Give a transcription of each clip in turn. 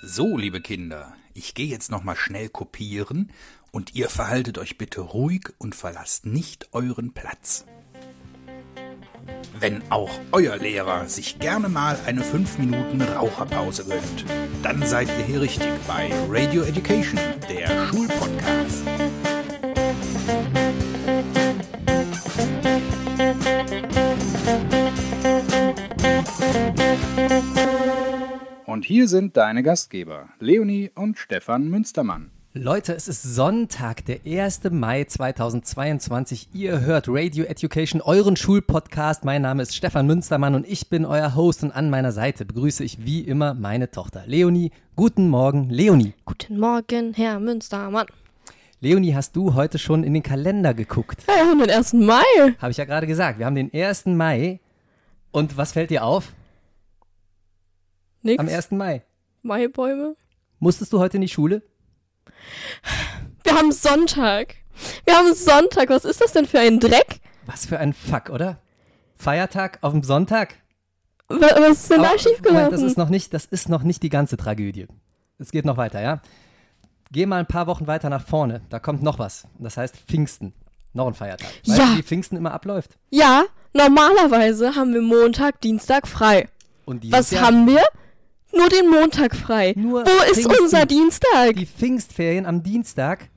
So, liebe Kinder, ich gehe jetzt noch mal schnell kopieren und ihr verhaltet euch bitte ruhig und verlasst nicht euren Platz. Wenn auch euer Lehrer sich gerne mal eine 5 Minuten Raucherpause gönnt, dann seid ihr hier richtig bei Radio Education, der Schulpodcast. Und hier sind deine Gastgeber, Leonie und Stefan Münstermann. Leute, es ist Sonntag, der 1. Mai 2022. Ihr hört Radio Education, euren Schulpodcast. Mein Name ist Stefan Münstermann und ich bin euer Host und an meiner Seite begrüße ich wie immer meine Tochter Leonie. Guten Morgen, Leonie. Guten Morgen, Herr Münstermann. Leonie, hast du heute schon in den Kalender geguckt? Ja, wir haben den 1. Mai. Habe ich ja gerade gesagt. Wir haben den 1. Mai. Und was fällt dir auf Nix. am 1. Mai? Maibäume. Musstest du heute in die Schule? Wir haben Sonntag. Wir haben Sonntag. Was ist das denn für ein Dreck? Was für ein Fuck, oder? Feiertag auf dem Sonntag? Wa- Was ist denn Aber, da schiefgelaufen? Moment, das ist noch nicht, das ist noch nicht die ganze Tragödie. Es geht noch weiter, ja? Geh mal ein paar Wochen weiter nach vorne. Da kommt noch was. Das heißt Pfingsten. Noch ein Feiertag. Weißt Ja. du, wie Pfingsten immer abläuft? ja, normalerweise haben wir Montag, Dienstag frei. Und Was Jahr haben wir? Nur den Montag frei. Nur Wo ist Pfingsten. unser Dienstag? die Pfingstferien am Dienstag,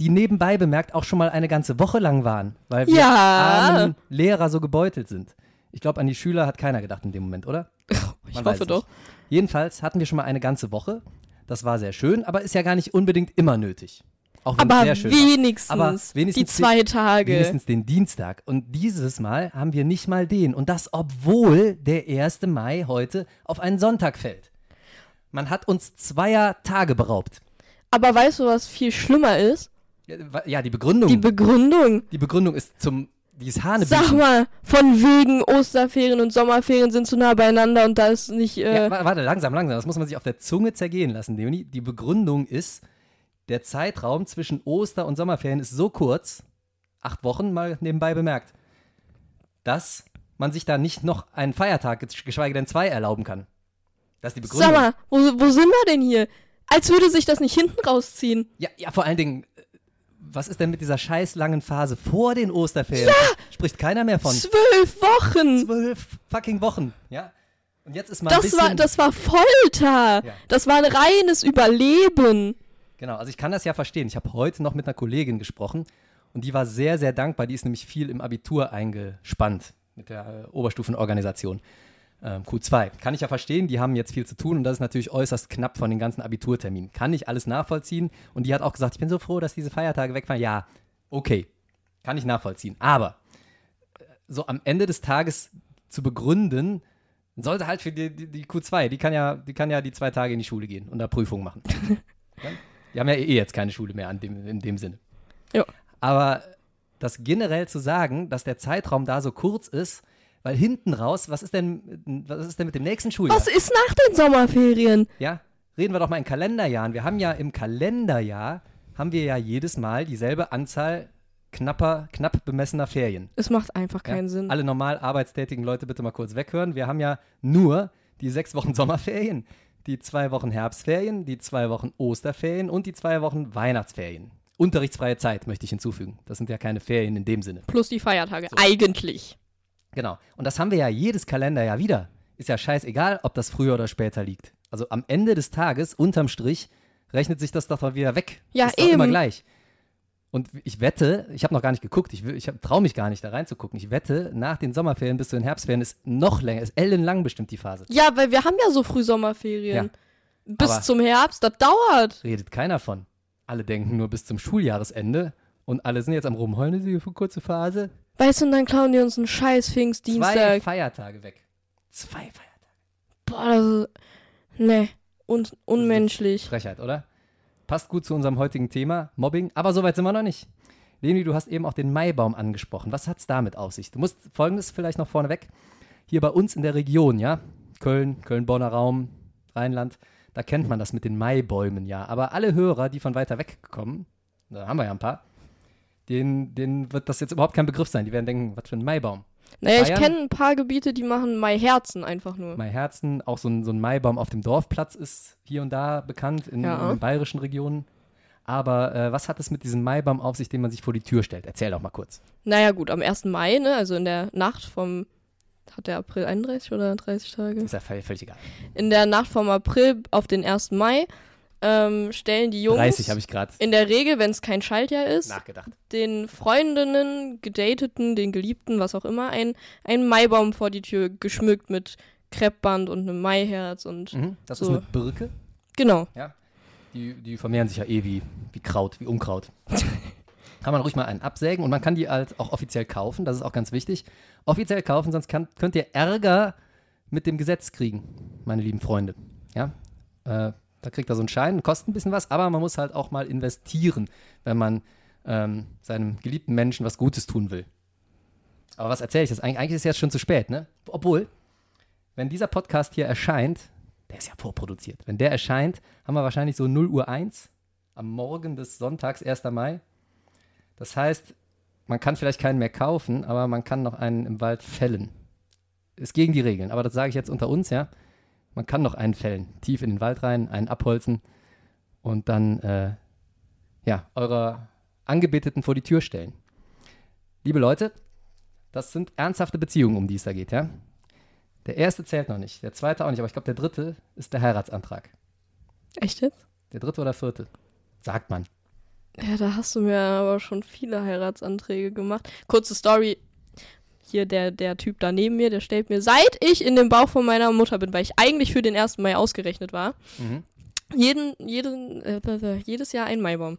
die nebenbei bemerkt auch schon mal eine ganze Woche lang waren, weil wir Ja. armen Lehrer so gebeutelt sind. Ich glaube, an die Schüler hat keiner gedacht in dem Moment, oder? ich Man hoffe es doch. Jedenfalls hatten wir schon mal eine ganze Woche. Das war sehr schön, aber ist ja gar nicht unbedingt immer nötig. Auch wenn es Aber sehr schön wenigstens, Aber die wenigstens zwei Tage. Wenigstens den Dienstag. Und dieses Mal haben wir nicht mal den. Und das, obwohl der 1. Mai heute auf einen Sonntag fällt. Man hat uns zweier Tage beraubt. Aber weißt du, was viel schlimmer ist? Ja, wa- Ja, die Begründung. Die Die, Begründung. Begründung ist zum. Die ist Sag Hanebüchen. mal, von wegen Osterferien und Sommerferien sind zu nah beieinander und da ist nicht. Äh, Ja, wa- warte, langsam, langsam. Das muss man sich auf der Zunge zergehen lassen, Leonie. Die Begründung ist, der Zeitraum zwischen Oster- und Sommerferien ist so kurz, acht Wochen mal nebenbei bemerkt, dass man sich da nicht noch einen Feiertag, geschweige denn zwei, erlauben kann. Das ist die Begründung. Sag mal, wo, wo sind wir denn hier? Als würde sich das nicht hinten rausziehen. Ja, ja, vor allen Dingen, äh, was ist denn mit dieser scheiß langen Phase vor den Osterferien? Spricht keiner mehr von. Zwölf Wochen! Zwölf fucking Wochen, ja? Und jetzt ist mal ein Das war, das war Folter. Ja. Das war ein reines Überleben. Genau, also ich kann das ja verstehen. Ich habe heute noch mit einer Kollegin gesprochen und die war sehr, sehr dankbar. Die ist nämlich viel im Abitur eingespannt mit der äh, Oberstufenorganisation. Ähm, Q2. Kann ich ja verstehen, die haben jetzt viel zu tun und das ist natürlich äußerst knapp von den ganzen Abiturterminen. Kann ich alles nachvollziehen und die hat auch gesagt, ich bin so froh, dass diese Feiertage wegfallen. Ja, okay, kann ich nachvollziehen. Aber äh, so am Ende des Tages zu begründen, sollte halt für die, die, die Q2, die kann, ja, die kann ja die zwei Tage in die Schule gehen und da Prüfungen machen. Die haben ja eh jetzt keine Schule mehr dem, in dem Sinne. Ja. Aber das generell zu sagen, dass der Zeitraum da so kurz ist, weil hinten raus, was ist denn, was ist denn mit dem nächsten Schuljahr? Was ist nach den Sommerferien? Ja, reden wir doch mal in Kalenderjahren. Wir haben ja im Kalenderjahr, haben wir ja jedes Mal dieselbe Anzahl knapper, knapp bemessener Ferien. Es macht einfach Ja? keinen Sinn. Alle normal arbeitstätigen Leute bitte mal kurz weghören. Wir haben ja nur die sechs Wochen Sommerferien, die zwei Wochen Herbstferien, die zwei Wochen Osterferien und die zwei Wochen Weihnachtsferien. Unterrichtsfreie Zeit möchte ich hinzufügen. Das sind ja keine Ferien in dem Sinne. Plus die Feiertage. Eigentlich. Genau. Und das haben wir ja jedes Kalenderjahr wieder. Ist ja scheißegal, ob das früher oder später liegt. Also am Ende des Tages, unterm Strich, rechnet sich das doch mal wieder weg. Ja, ist doch immer eben. gleich. Und ich wette, ich habe noch gar nicht geguckt, ich, ich traue mich gar nicht da reinzugucken. Ich wette, nach den Sommerferien bis zu den Herbstferien ist noch länger, ist ellenlang bestimmt die Phase. Ja, weil wir haben ja so früh Sommerferien. Bis aber- zum Herbst, das dauert. Redet keiner von. Alle denken nur bis zum Schuljahresende und alle sind jetzt am Rumheulen, diese kurze Phase. Weißt du, und dann klauen die uns einen scheiß Zwei Pfingstdienstag. Feiertage weg. Zwei Feiertage. Boah, das ist. Nee. Un unmenschlich. Frechheit, oder? Passt gut zu unserem heutigen Thema, Mobbing, aber soweit sind wir noch nicht. Leni, du hast eben auch den Maibaum angesprochen. Was hat's damit auf sich? Du musst folgendes vielleicht noch vorneweg. Hier bei uns in der Region, ja, Köln, Köln-Bonner Raum, Rheinland, da kennt man das mit den Maibäumen, ja. Aber alle Hörer, die von weiter weg kommen, da haben wir ja ein paar, denen, denen wird das jetzt überhaupt kein Begriff sein. Die werden denken, was für ein Maibaum. Naja, ich Bayern? kenne ein paar Gebiete, die machen Mai-Herzen einfach nur. Mai Herzen, auch so ein, so ein Maibaum auf dem Dorfplatz ist hier und da bekannt in, Ja. in den bayerischen Regionen. Aber äh, was hat es mit diesem Maibaum auf sich, den man sich vor die Tür stellt? Erzähl doch mal kurz. Naja, gut, am 1. Mai, ne, also in der Nacht vom. Hat der April 31 oder 30 Tage? Ist ja völlig egal. In der Nacht vom April auf den 1. Mai ähm, stellen die Jungs 30 habe ich gerade in der Regel, wenn es kein Schaltjahr ist, nachgedacht. den Freundinnen, Gedateten, den Geliebten, was auch immer, ein, einen Maibaum vor die Tür geschmückt mit Kreppband und einem Maiherz und Mhm. Das So. ist eine Birke. genau. Die, die vermehren sich ja eh wie, wie Kraut, wie Unkraut. kann man ruhig mal einen absägen und man kann die halt auch offiziell kaufen, das ist auch ganz wichtig. Offiziell kaufen, sonst kann, könnt ihr Ärger mit dem Gesetz kriegen, meine lieben Freunde. Ja, äh, da kriegt er so einen Schein, kostet ein bisschen was, aber man muss halt auch mal investieren, wenn man ähm, seinem geliebten Menschen was Gutes tun will. Aber was erzähle ich jetzt? Eig eigentlich ist es jetzt schon zu spät, ne? Obwohl, wenn dieser Podcast hier erscheint, der ist ja vorproduziert. Wenn der erscheint, haben wir wahrscheinlich so 0 Uhr 1 am Morgen des Sonntags, 1. Mai. Das heißt, man kann vielleicht keinen mehr kaufen, aber man kann noch einen im Wald fällen. Ist gegen die Regeln, aber das sage ich jetzt unter uns, ja. Man kann noch einen fällen, tief in den Wald rein, einen abholzen und dann, äh, ja, eurer Angebeteten vor die Tür stellen. Liebe Leute, das sind ernsthafte Beziehungen, um die es da geht, ja. Der erste zählt noch nicht, der zweite auch nicht, aber ich glaube, der dritte ist der Heiratsantrag. Echt jetzt? Der dritte oder vierte? Sagt man. Ja, da hast du mir aber schon viele Heiratsanträge gemacht. Kurze Story. Hier der, der Typ da neben mir, der stellt mir, seit ich in dem Bauch von meiner Mutter bin, weil ich eigentlich für den 1. Mai ausgerechnet war, Mhm. jeden, jeden, äh, jedes Jahr ein Maibaum.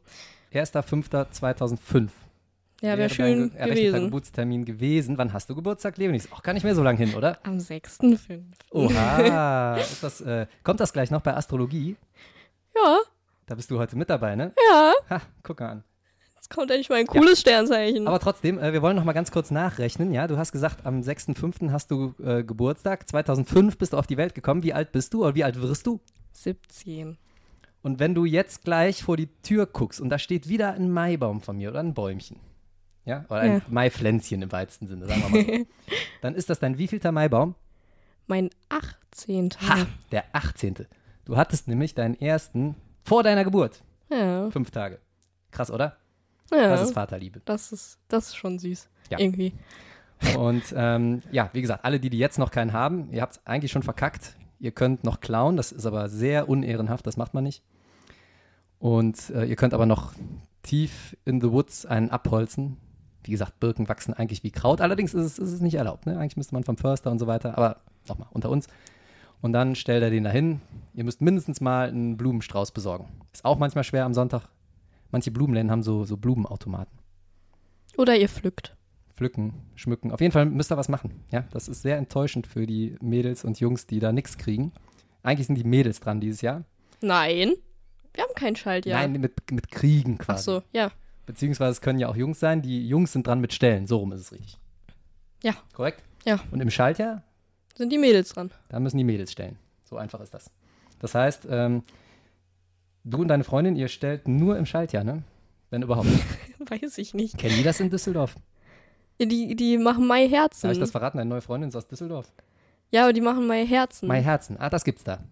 1.5.2005. Ja, wäre dein schön errechneter gewesen. Geburtstermin gewesen. Wann hast du Geburtstag, Leonie? Ist auch gar nicht mehr so lang hin, oder? Am 6.5. Oha. ist das, äh, kommt das gleich noch bei Astrologie? Ja, Da bist du heute mit dabei, ne? ja. Ha, guck mal an. Jetzt kommt endlich mal ein cooles Sternzeichen. Aber trotzdem, äh, wir wollen noch mal ganz kurz nachrechnen. Ja, du hast gesagt, am 6.5. hast du äh, Geburtstag. 2005 bist du auf die Welt gekommen. Wie alt bist du oder wie alt wirst du? 17. Und wenn du jetzt gleich vor die Tür guckst und da steht wieder ein Maibaum von mir oder ein Bäumchen, ja, oder ein Ja. Maipflänzchen im weitesten Sinne, sagen wir mal so, dann ist das dein wievielter Maibaum? Mein 18. Ha, der 18. Du hattest nämlich deinen ersten vor deiner Geburt. Ja, Fünf Tage. Krass, oder? Ja. Das ist Vaterliebe. Das ist, das ist schon süß. Ja. Irgendwie. Und ähm, ja, wie gesagt, alle, die, die jetzt noch keinen haben, ihr habt es eigentlich schon verkackt. Ihr könnt noch klauen, das ist aber sehr unehrenhaft, das macht man nicht. Und äh, ihr könnt aber noch tief in the woods einen abholzen. Wie gesagt, Birken wachsen eigentlich wie Kraut. Allerdings ist es, ist es nicht erlaubt. Ne? Eigentlich müsste man vom Förster und so weiter. Aber nochmal, unter uns. Und dann stellt er den dahin. Ihr müsst mindestens mal einen Blumenstrauß besorgen. Ist auch manchmal schwer am Sonntag. Manche Blumenläden haben so, so Blumenautomaten. Oder ihr pflückt. Pflücken, schmücken. Auf jeden Fall müsst ihr was machen. Ja, das ist sehr enttäuschend für die Mädels und Jungs, die da nichts kriegen. Eigentlich sind die Mädels dran dieses Jahr. Nein. Wir haben kein Schaltjahr. Nein, mit, mit Kriegen Ach quasi. so, ja. Beziehungsweise es können ja auch Jungs sein. Die Jungs sind dran mit Stellen. So rum ist es richtig. Ja. Korrekt? Ja. Und im Schaltjahr, Sind die Mädels dran. da müssen die Mädels stellen. So einfach ist das. Das heißt, ähm, du und deine Freundin, ihr stellt nur im Schaltjahr, ne? Wenn überhaupt. Weiß ich nicht. Kennen die das in Düsseldorf? Die, die machen Mai Herzen. Darf ich das verraten? Deine neue Freundin ist aus Düsseldorf. ja, aber die machen Mai Herzen. Mai Herzen. Ah, das gibt's da.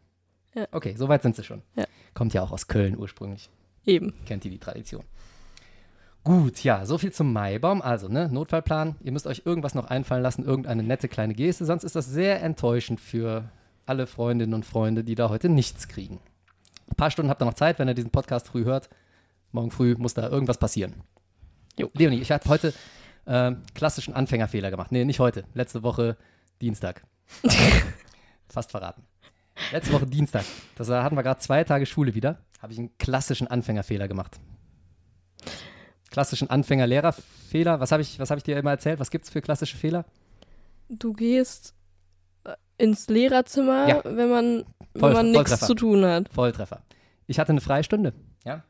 Ja. Okay, so weit sind sie schon. Ja. Kommt ja auch aus Köln ursprünglich. Eben. Kennt ihr die Tradition. Gut, ja, so viel zum Maibaum. Also, ne, Notfallplan. Ihr müsst euch irgendwas noch einfallen lassen, irgendeine nette kleine Geste, sonst ist das sehr enttäuschend für alle Freundinnen und Freunde, die da heute nichts kriegen. Ein paar Stunden habt ihr noch Zeit, wenn ihr diesen Podcast früh hört. Morgen früh muss da irgendwas passieren. Jo, Leonie, ich habe heute äh, klassischen Anfängerfehler gemacht. Nee, nicht heute. Letzte Woche Dienstag. Fast verraten. Letzte Woche Dienstag. Das hatten wir gerade zwei Tage Schule wieder. Habe ich einen klassischen Anfängerfehler gemacht. Klassischen Anfänger-Lehrerfehler. Was habe ich, was hab ich dir immer erzählt? Was gibt es für klassische Fehler? Du gehst äh, ins Lehrerzimmer, Ja. wenn man, wenn Voll- man nichts zu tun hat. Volltreffer. Ich hatte eine Freistunde. Ja.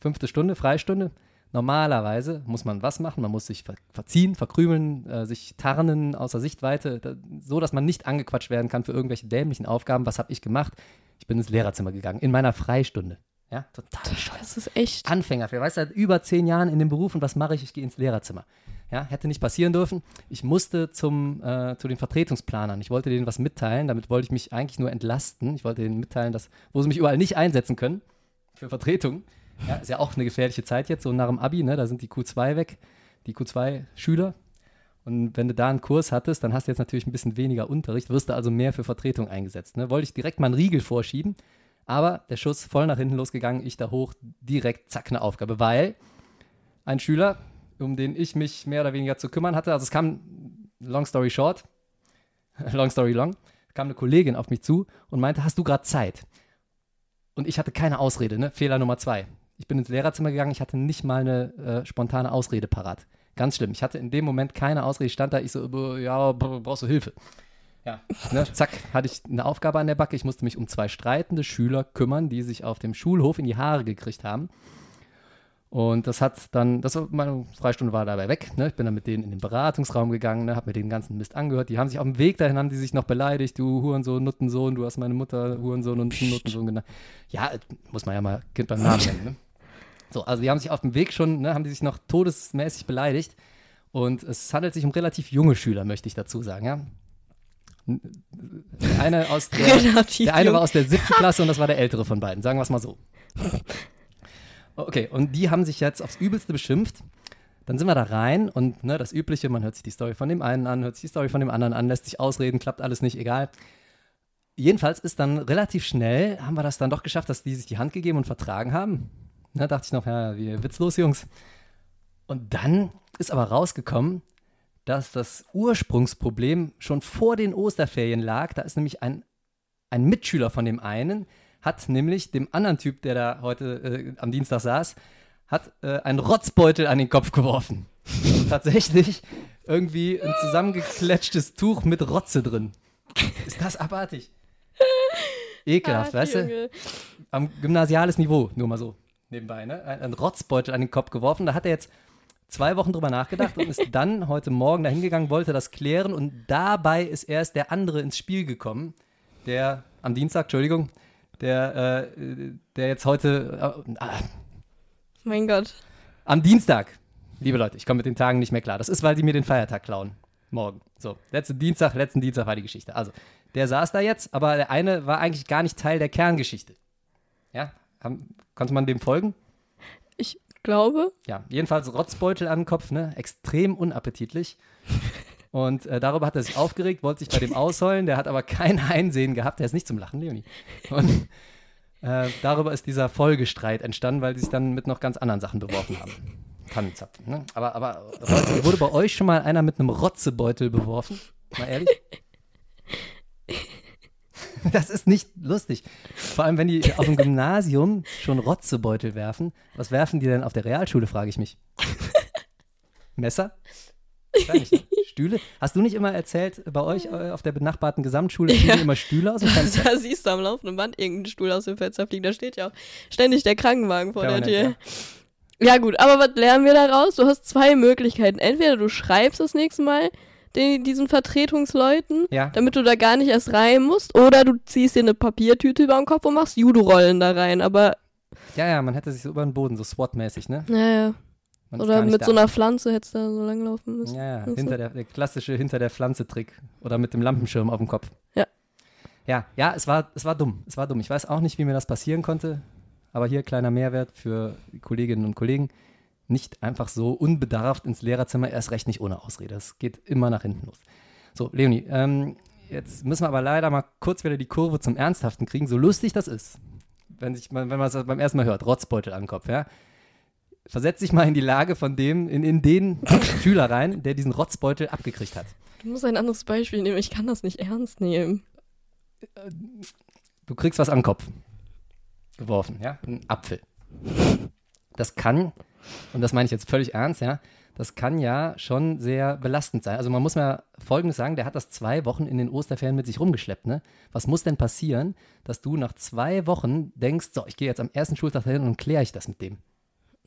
Fünfte Stunde, Freistunde. Normalerweise muss man was machen? Man muss sich ver verziehen, verkrümeln, äh, sich tarnen außer Sichtweite, da, so dass man nicht angequatscht werden kann für irgendwelche dämlichen Aufgaben. Was habe ich gemacht? Ich bin ins Lehrerzimmer gegangen, in meiner Freistunde. Ja, total. Das ist echt. Anfänger, wer weiß seit über zehn Jahren in dem Beruf und was mache ich? Ich gehe ins Lehrerzimmer. Ja, hätte nicht passieren dürfen. Ich musste zum, äh, zu den Vertretungsplanern. Ich wollte denen was mitteilen. Damit wollte ich mich eigentlich nur entlasten. Ich wollte denen mitteilen, dass, wo sie mich überall nicht einsetzen können für Vertretung. Ja, ist ja auch eine gefährliche Zeit jetzt, so nach dem Abi, ne? Da sind die Q2 weg, die Q2-Schüler. Und wenn du da einen Kurs hattest, dann hast du jetzt natürlich ein bisschen weniger Unterricht, wirst du also mehr für Vertretung eingesetzt. Ne? Wollte ich direkt mal einen Riegel vorschieben, aber der Schuss voll nach hinten losgegangen, ich da hoch, direkt zack, eine Aufgabe, weil ein Schüler, um den ich mich mehr oder weniger zu kümmern hatte, also es kam, long story short, long story long, kam eine Kollegin auf mich zu und meinte, hast du gerade Zeit? Und ich hatte keine Ausrede, ne? Fehler Nummer zwei. Ich bin ins Lehrerzimmer gegangen, ich hatte nicht mal eine äh, spontane Ausrede parat. Ganz schlimm. Ich hatte in dem Moment keine Ausrede. Ich stand da, ich so, ja, brauchst du Hilfe? Ja, ne, zack, hatte ich eine Aufgabe an der Backe. Ich musste mich um zwei streitende Schüler kümmern, die sich auf dem Schulhof in die Haare gekriegt haben. Und das hat dann, das war, meine Freistunde war dabei weg. Ne? Ich bin dann mit denen in den Beratungsraum gegangen, ne? habe mir den ganzen Mist angehört. Die haben sich auf dem Weg dahin, haben die sich noch beleidigt. Du Hurensohn, Nuttensohn, du hast meine Mutter Hurensohn und Nuttensohn genannt. Ja, muss man ja mal Kind beim Namen nennen. Ne? So, also die haben sich auf dem Weg schon, ne, haben die sich noch todesmäßig beleidigt. Und es handelt sich um relativ junge Schüler, möchte ich dazu sagen, ja. Der eine, aus der, der eine war aus der siebten Klasse und das war der ältere von beiden, sagen wir es mal so. Okay, und die haben sich jetzt aufs Übelste beschimpft. Dann sind wir da rein und ne, das Übliche, man hört sich die Story von dem einen an, hört sich die Story von dem anderen an, lässt sich ausreden, klappt alles nicht, egal. Jedenfalls ist dann relativ schnell, haben wir das dann doch geschafft, dass die sich die Hand gegeben und vertragen haben. Da dachte ich noch, ja, wie witzlos, Jungs. Und dann ist aber rausgekommen, dass das Ursprungsproblem schon vor den Osterferien lag. Da ist nämlich ein, ein Mitschüler von dem einen, hat nämlich dem anderen Typ, der da heute äh, am Dienstag saß, hat äh, einen Rotzbeutel an den Kopf geworfen. Tatsächlich irgendwie ein zusammengekletschtes Tuch mit Rotze drin. Ist das abartig? Ekelhaft, Ach, weißt du? Am gymnasiales Niveau, nur mal so nebenbei, ne? Ein Rotzbeutel an den Kopf geworfen. Da hat er jetzt zwei Wochen drüber nachgedacht und ist dann heute Morgen dahin gegangen, wollte das klären und dabei ist erst der andere ins Spiel gekommen, der am Dienstag, Entschuldigung, der, äh, der jetzt heute. Äh, ah, mein Gott. Am Dienstag, liebe Leute, ich komme mit den Tagen nicht mehr klar. Das ist, weil die mir den Feiertag klauen. Morgen. So, letzten Dienstag, letzten Dienstag war die Geschichte. Also, der saß da jetzt, aber der eine war eigentlich gar nicht Teil der Kerngeschichte. Ja, haben, konnte man dem folgen? Ich glaube. Ja, jedenfalls Rotzbeutel an den Kopf, ne? Extrem unappetitlich. Und äh, darüber hat er sich aufgeregt, wollte sich bei dem ausheulen, der hat aber kein Einsehen gehabt, der ist nicht zum Lachen, Leonie. Und äh, darüber ist dieser Folgestreit entstanden, weil sie sich dann mit noch ganz anderen Sachen beworfen haben. Tannenzapfen. Ne? Aber, aber wurde bei euch schon mal einer mit einem Rotzebeutel beworfen? Mal ehrlich? Das ist nicht lustig. Vor allem, wenn die auf dem Gymnasium schon Rotzebeutel werfen. Was werfen die denn auf der Realschule, frage ich mich. Messer? Nicht, ne? Stühle? Hast du nicht immer erzählt, bei euch äh, auf der benachbarten Gesamtschule fliegen ja. immer Stühle aus dem Fenster? Da siehst du am laufenden Band irgendeinen Stuhl aus dem Fenster fliegen. Da steht ja auch ständig der Krankenwagen vor der Tür. Ja. ja gut, aber was lernen wir daraus? Du hast zwei Möglichkeiten. Entweder du schreibst das nächste Mal den, diesen Vertretungsleuten, ja. damit du da gar nicht erst rein musst. Oder du ziehst dir eine Papiertüte über den Kopf und machst Judo-Rollen da rein. Aber. Ja, ja, man hätte sich so über den Boden, so SWAT-mäßig, ne? Ja, ja. Man Oder mit so einer Pflanze hättest du da so lang laufen müssen. Ja, ja. Hinter der, der klassische hinter der Pflanze-Trick. Oder mit dem Lampenschirm auf dem Kopf. Ja. Ja, ja, es war, es war dumm. Es war dumm. Ich weiß auch nicht, wie mir das passieren konnte. Aber hier kleiner Mehrwert für Kolleginnen und Kollegen nicht einfach so unbedarft ins Lehrerzimmer, erst recht nicht ohne Ausrede. Das geht immer nach hinten los. So, Leonie, ähm, jetzt müssen wir aber leider mal kurz wieder die Kurve zum Ernsthaften kriegen, so lustig das ist. Wenn, sich, wenn man es beim ersten Mal hört, Rotzbeutel an den Kopf, ja. Versetz dich mal in die Lage von dem, in, in den Schüler rein, der diesen Rotzbeutel abgekriegt hat. Du musst ein anderes Beispiel nehmen, ich kann das nicht ernst nehmen. Du kriegst was an den Kopf geworfen, ja, ein Apfel. Das kann und das meine ich jetzt völlig ernst, ja, das kann ja schon sehr belastend sein. Also man muss mal Folgendes sagen, der hat das zwei Wochen in den Osterferien mit sich rumgeschleppt. Ne? Was muss denn passieren, dass du nach zwei Wochen denkst, so, ich gehe jetzt am ersten Schultag dahin und kläre ich das mit dem?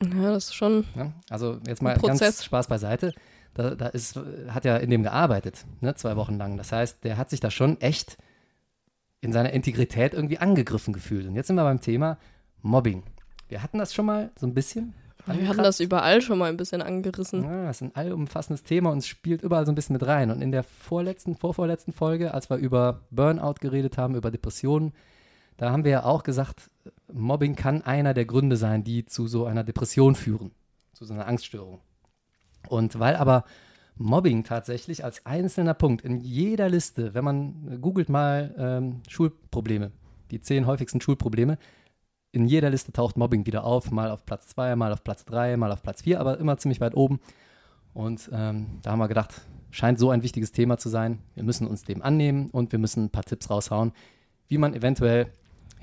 Ja, das ist schon. Ja, also jetzt mal ganz Spaß beiseite. Da, da ist, hat er in dem gearbeitet, ne, zwei Wochen lang. Das heißt, der hat sich da schon echt in seiner Integrität irgendwie angegriffen gefühlt. Und jetzt sind wir beim Thema Mobbing. Wir hatten das schon mal so ein bisschen Wir hatten das überall schon mal ein bisschen angerissen. Ja, das ist ein allumfassendes Thema und es spielt überall so ein bisschen mit rein. Und in der vorletzten, vorvorletzten Folge, als wir über Burnout geredet haben, über Depressionen, da haben wir ja auch gesagt, Mobbing kann einer der Gründe sein, die zu so einer Depression führen, zu so einer Angststörung. Und weil aber Mobbing tatsächlich als einzelner Punkt in jeder Liste, wenn man googelt mal ähm, Schulprobleme, die zehn häufigsten Schulprobleme, in jeder Liste taucht Mobbing wieder auf, mal auf Platz 2, mal auf Platz 3, mal auf Platz 4, aber immer ziemlich weit oben. Und ähm, da haben wir gedacht, scheint so ein wichtiges Thema zu sein. Wir müssen uns dem annehmen und wir müssen ein paar Tipps raushauen, wie man eventuell,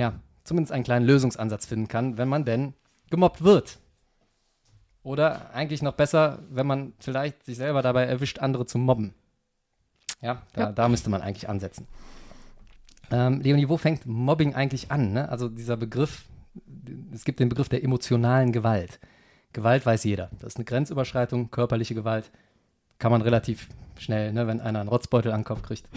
ja, zumindest einen kleinen Lösungsansatz finden kann, wenn man denn gemobbt wird. Oder eigentlich noch besser, wenn man vielleicht sich selber dabei erwischt, andere zu mobben. Ja, da, Ja. da müsste man eigentlich ansetzen. Ähm, Leonie, wo fängt Mobbing eigentlich an? Ne? Also dieser Begriff, es gibt den Begriff der emotionalen Gewalt. Gewalt weiß jeder. Das ist eine Grenzüberschreitung, körperliche Gewalt. Kann man relativ schnell, ne, wenn einer einen Rotzbeutel an den Kopf kriegt,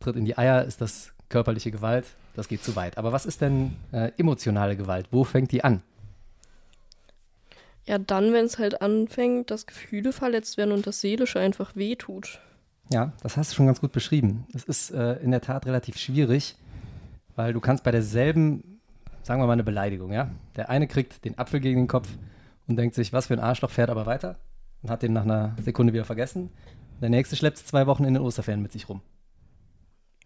tritt in die Eier, ist das körperliche Gewalt. Das geht zu weit. Aber was ist denn äh, emotionale Gewalt? Wo fängt die an? Ja, dann, wenn es halt anfängt, dass Gefühle verletzt werden und das Seelische einfach wehtut. Ja, das hast du schon ganz gut beschrieben. Es ist äh, in der Tat relativ schwierig, weil du kannst bei derselben, sagen wir mal eine Beleidigung, ja, der eine kriegt den Apfel gegen den Kopf und denkt sich, was für ein Arschloch, fährt aber weiter und hat den nach einer Sekunde wieder vergessen. Der nächste schleppt es zwei Wochen in den Osterferien mit sich rum.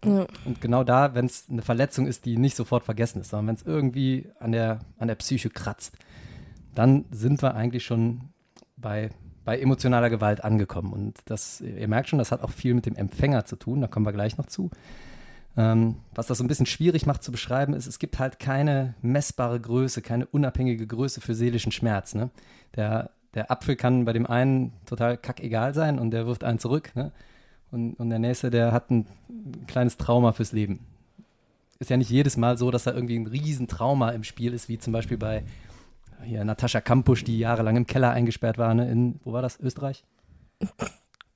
Ja. Und genau da, wenn es eine Verletzung ist, die nicht sofort vergessen ist, sondern wenn es irgendwie an der, an der Psyche kratzt, dann sind wir eigentlich schon bei, bei emotionaler Gewalt angekommen. Und das, ihr merkt schon, das hat auch viel mit dem Empfänger zu tun, da kommen wir gleich noch zu. Ähm, was das so ein bisschen schwierig macht zu beschreiben, ist, es gibt halt keine messbare Größe, keine unabhängige Größe für seelischen Schmerz. Ne? Der, der Apfel kann bei dem einen total kackegal sein und der wirft einen zurück. Ne? Und, und der nächste, der hat ein kleines Trauma fürs Leben. Ist ja nicht jedes Mal so, dass da irgendwie ein Riesentrauma im Spiel ist, wie zum Beispiel bei hier Natascha Kampusch, die jahrelang im Keller eingesperrt war, ne, in, wo war das, Österreich?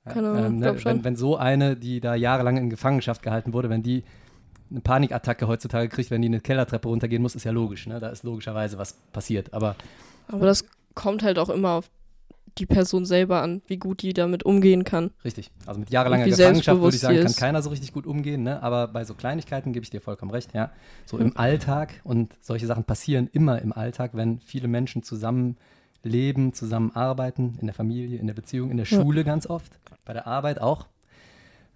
Keine Ahnung, ne, glaub schon. wenn, wenn so eine, die da jahrelang in Gefangenschaft gehalten wurde, wenn die eine Panikattacke heutzutage kriegt, wenn die eine Kellertreppe runtergehen muss, ist ja logisch. Ne? Da ist logischerweise was passiert. Aber Aber das kommt halt auch immer auf die Person selber an, wie gut die damit umgehen kann. Richtig. Also mit jahrelanger Gefangenschaft würde ich sagen, kann keiner so richtig gut umgehen, ne? Aber bei so Kleinigkeiten gebe ich dir vollkommen recht, ja. So im Alltag und solche Sachen passieren immer im Alltag, wenn viele Menschen zusammen leben, zusammenarbeiten, in der Familie, in der Beziehung, in der Ja. Schule ganz oft, bei der Arbeit auch.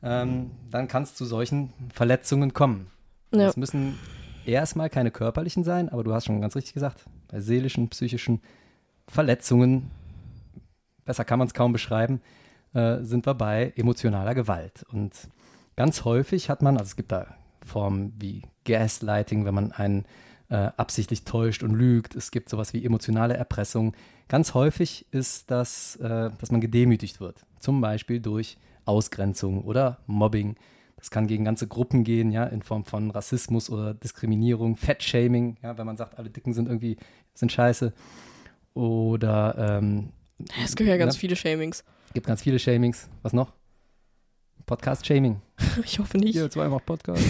Ähm, dann kann es zu solchen Verletzungen kommen. Ja. Es müssen erstmal keine körperlichen sein, aber du hast schon ganz richtig gesagt, bei seelischen, psychischen Verletzungen, besser kann man es kaum beschreiben, äh, sind wir bei emotionaler Gewalt. Und ganz häufig hat man, also es gibt da Formen wie Gaslighting, wenn man einen äh, absichtlich täuscht und lügt. Es gibt sowas wie emotionale Erpressung. Ganz häufig ist das, äh, dass man gedemütigt wird. Zum Beispiel durch Ausgrenzung oder Mobbing. Das kann gegen ganze Gruppen gehen, ja, in Form von Rassismus oder Diskriminierung, Fettshaming, ja, wenn man sagt, alle Dicken sind irgendwie, sind scheiße. Oder ähm, Es gibt ja ganz Ne? viele Shamings. gibt ganz viele Shamings. Was noch? Podcast-Shaming. Ich hoffe nicht. Hier, zwei macht Podcast.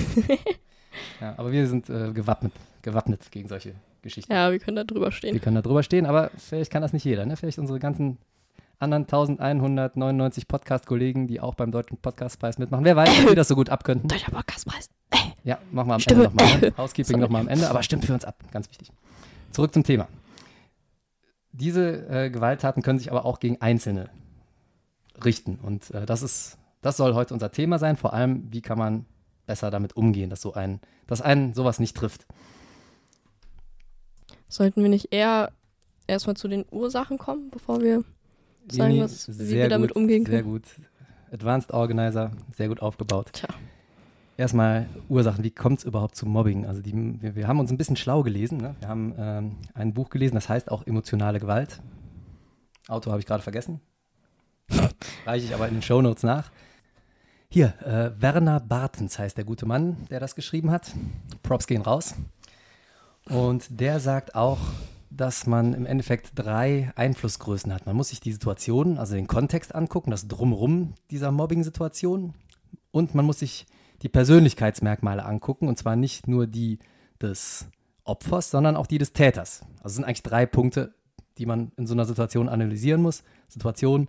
ja, aber wir sind äh, gewappnet, gewappnet gegen solche Geschichten. Ja, wir können da drüber Wir stehen. können da drüber stehen, aber vielleicht kann das nicht jeder. Ne? Vielleicht unsere ganzen anderen 1199 Podcast-Kollegen, die auch beim Deutschen Podcastpreis mitmachen. Wer weiß, ob die das so gut abkönnten. Deutscher Podcastpreis. Ja, machen wir am Stimme. Ende nochmal. Ne? Housekeeping nochmal am Ende, aber stimmt für uns ab. Ganz wichtig. Zurück zum Thema. Diese äh, Gewalttaten können sich aber auch gegen Einzelne richten. Und äh, das ist, das soll heute unser Thema sein. Vor allem, wie kann man besser damit umgehen, dass so ein, dass einen sowas nicht trifft. Sollten wir nicht eher erstmal zu den Ursachen kommen, bevor wir sagen, was, wie wir damit gut, umgehen Sehr können? gut. Advanced Organizer, sehr gut aufgebaut. Tja. Erstmal Ursachen, wie kommt es überhaupt zu Mobbing? Also die, wir, wir haben uns ein bisschen schlau gelesen. Ne? Wir haben ähm, ein Buch gelesen, das heißt auch emotionale Gewalt. Autor habe ich gerade vergessen. Reiche ich aber in den Shownotes nach. Hier, äh, Werner Bartens heißt der gute Mann, der das geschrieben hat. Props gehen raus. Und der sagt auch, dass man im Endeffekt drei Einflussgrößen hat. Man muss sich die Situation, also den Kontext angucken, das Drumrum dieser Mobbing-Situation. Und man muss sich die Persönlichkeitsmerkmale angucken. Und zwar nicht nur die des Opfers, sondern auch die des Täters. Also es sind eigentlich drei Punkte, die man in so einer Situation analysieren muss. Situation,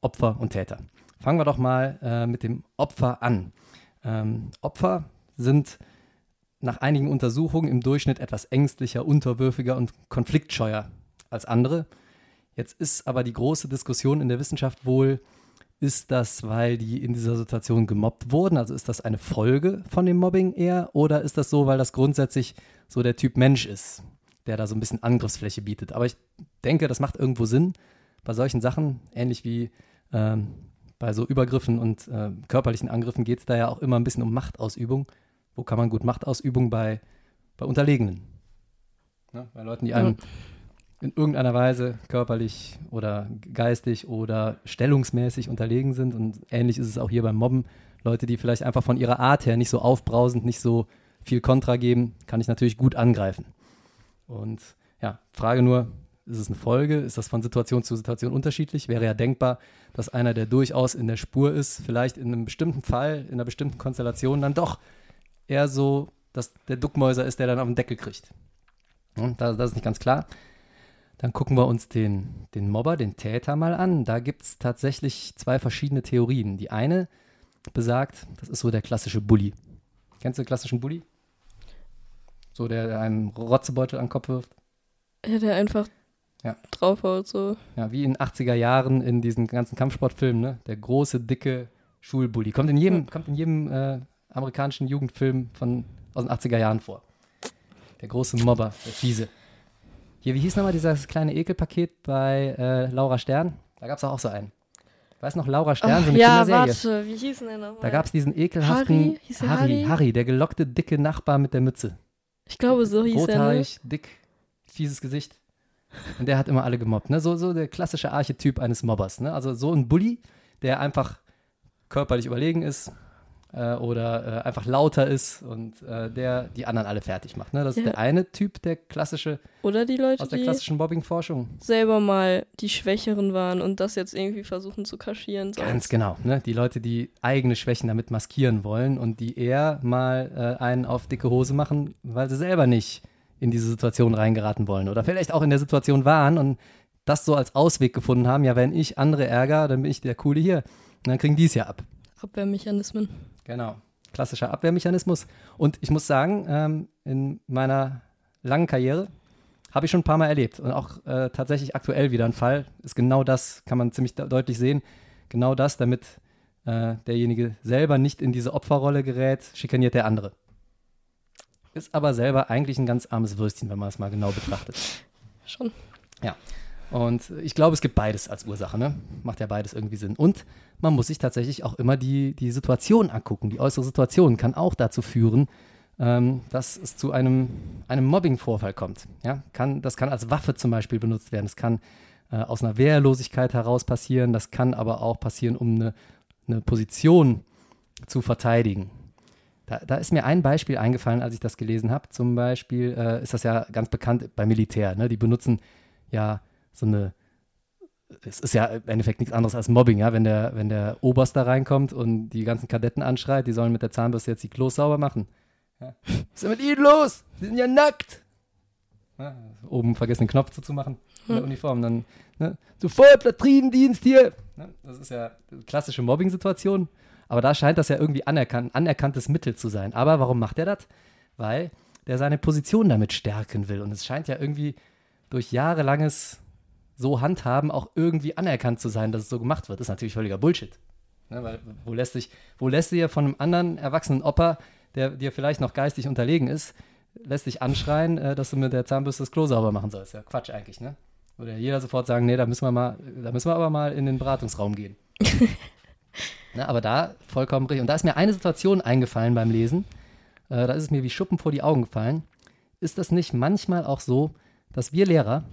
Opfer und Täter. Fangen wir doch mal äh, mit dem Opfer an. Ähm, Opfer sind nach einigen Untersuchungen im Durchschnitt etwas ängstlicher, unterwürfiger und konfliktscheuer als andere. Jetzt ist aber die große Diskussion in der Wissenschaft wohl, ist das, weil die in dieser Situation gemobbt wurden? Also ist das eine Folge von dem Mobbing eher? Oder ist das so, weil das grundsätzlich so der Typ Mensch ist, der da so ein bisschen Angriffsfläche bietet? Aber ich denke, das macht irgendwo Sinn bei solchen Sachen, ähnlich wie ähm, bei so Übergriffen und äh, körperlichen Angriffen geht es da ja auch immer ein bisschen um Machtausübung. Wo kann man gut Machtausübung bei, bei Unterlegenen? Ne? Bei Leuten, die einem in irgendeiner Weise körperlich oder geistig oder stellungsmäßig unterlegen sind. Und ähnlich ist es auch hier beim Mobben. Leute, die vielleicht einfach von ihrer Art her nicht so aufbrausend, nicht so viel Kontra geben, kann ich natürlich gut angreifen. Und ja, Frage nur, ist es eine Folge? Ist das von Situation zu Situation unterschiedlich? Wäre ja denkbar, dass einer, der durchaus in der Spur ist, vielleicht in einem bestimmten Fall, in einer bestimmten Konstellation dann doch eher so, dass der Duckmäuser ist, der dann auf den Deckel kriegt. Und das, das ist nicht ganz klar. Dann gucken wir uns den, den Mobber, den Täter mal an. Da gibt es tatsächlich zwei verschiedene Theorien. Die eine besagt, das ist so der klassische Bully. Kennst du den klassischen Bully? So, der, der einem Rotzebeutel an den Kopf wirft. Ja, der einfach Ja. draufhaut, so. Ja, wie in 80er Jahren in diesen ganzen Kampfsportfilmen, ne? Der große, dicke Schulbully. Kommt in jedem, kommt in jedem äh, amerikanischen Jugendfilm von, aus den 80er Jahren vor. Der große Mobber, der Fiese. Hier, wie hieß nochmal dieses kleine Ekelpaket bei äh, Laura Stern? Da gab es auch so einen. Weißt du noch, Laura Stern, so eine ja, Kinderserie. warte, wie hieß denn der nochmal? Da gab es diesen ekelhaften Harry? Harry, Harry? Harry, der gelockte, dicke Nachbar mit der Mütze. Ich glaube, so hieß er, ne? Rothaarig, dick, fieses Gesicht. Und der hat immer alle gemobbt. Ne? So, so der klassische Archetyp eines Mobbers. Ne? Also so ein Bully, der einfach körperlich überlegen ist äh, oder äh, einfach lauter ist und äh, der die anderen alle fertig macht. Ne? Das ist Ja. der eine Typ, der klassische, Oder die Leute, aus der klassischen Mobbing-Forschung. selber mal die Schwächeren waren und das jetzt irgendwie versuchen zu kaschieren. sonst. Ganz genau. Ne? Die Leute, die eigene Schwächen damit maskieren wollen und die eher mal äh, einen auf dicke Hose machen, weil sie selber nicht in diese Situation reingeraten wollen oder vielleicht auch in der Situation waren und das so als Ausweg gefunden haben. Ja, wenn ich andere ärgere, dann bin ich der Coole hier. Und dann kriegen die es ja ab. Abwehrmechanismen. Genau. Klassischer Abwehrmechanismus. Und ich muss sagen, ähm, in meiner langen Karriere habe ich schon ein paar Mal erlebt. Und auch äh, tatsächlich aktuell wieder ein Fall. Ist genau das, kann man ziemlich de- deutlich sehen. Genau das, damit äh, derjenige selber nicht in diese Opferrolle gerät, schikaniert der andere. Ist aber selber eigentlich ein ganz armes Würstchen, wenn man es mal genau betrachtet. Schon. Und ich glaube, es gibt beides als Ursache, ne? Macht ja beides irgendwie Sinn. Und man muss sich tatsächlich auch immer die, die Situation angucken. Die äußere Situation kann auch dazu führen, ähm, dass es zu einem, einem Mobbing-Vorfall kommt. Ja? Kann, das kann als Waffe zum Beispiel benutzt werden. Das kann äh, aus einer Wehrlosigkeit heraus passieren. Das kann aber auch passieren, um eine, eine Position zu verteidigen. Da, da ist mir ein Beispiel eingefallen, als ich das gelesen habe. Zum Beispiel äh, ist das ja ganz bekannt beim Militär. Ne? Die benutzen ja so eine, es ist ja im Endeffekt nichts anderes als Mobbing, ja, wenn der, wenn der Oberst da reinkommt und die ganzen Kadetten anschreit, die sollen mit der Zahnbürste jetzt die Klos sauber machen. Ja. Was ist denn mit ihnen los? Sie sind ja nackt. Ja, oben vergessen den Knopf zuzumachen in der Uniform, dann ne, sofort Latrinendienst hier. Ne, das ist ja eine klassische Mobbing-Situation, aber da scheint das ja irgendwie anerkannt, anerkanntes Mittel zu sein. Aber warum macht er das? Weil der seine Position damit stärken will und es scheint ja irgendwie durch jahrelanges so handhaben auch irgendwie anerkannt zu sein, dass es so gemacht wird. Das ist natürlich völliger Bullshit. Ne, weil wo lässt sich, wo lässt sich ja von einem anderen erwachsenen Opa, der dir vielleicht noch geistig unterlegen ist, lässt dich anschreien, äh, dass du mit der Zahnbürste das Klo sauber machen sollst. Ja, Quatsch eigentlich, ne? Würde jeder sofort sagen, nee, da müssen wir mal, da müssen wir aber mal in den Beratungsraum gehen. ne, aber da vollkommen richtig. Und da ist mir eine Situation eingefallen beim Lesen. Äh, da ist es mir wie Schuppen vor die Augen gefallen. Ist das nicht manchmal auch so, dass wir Lehrer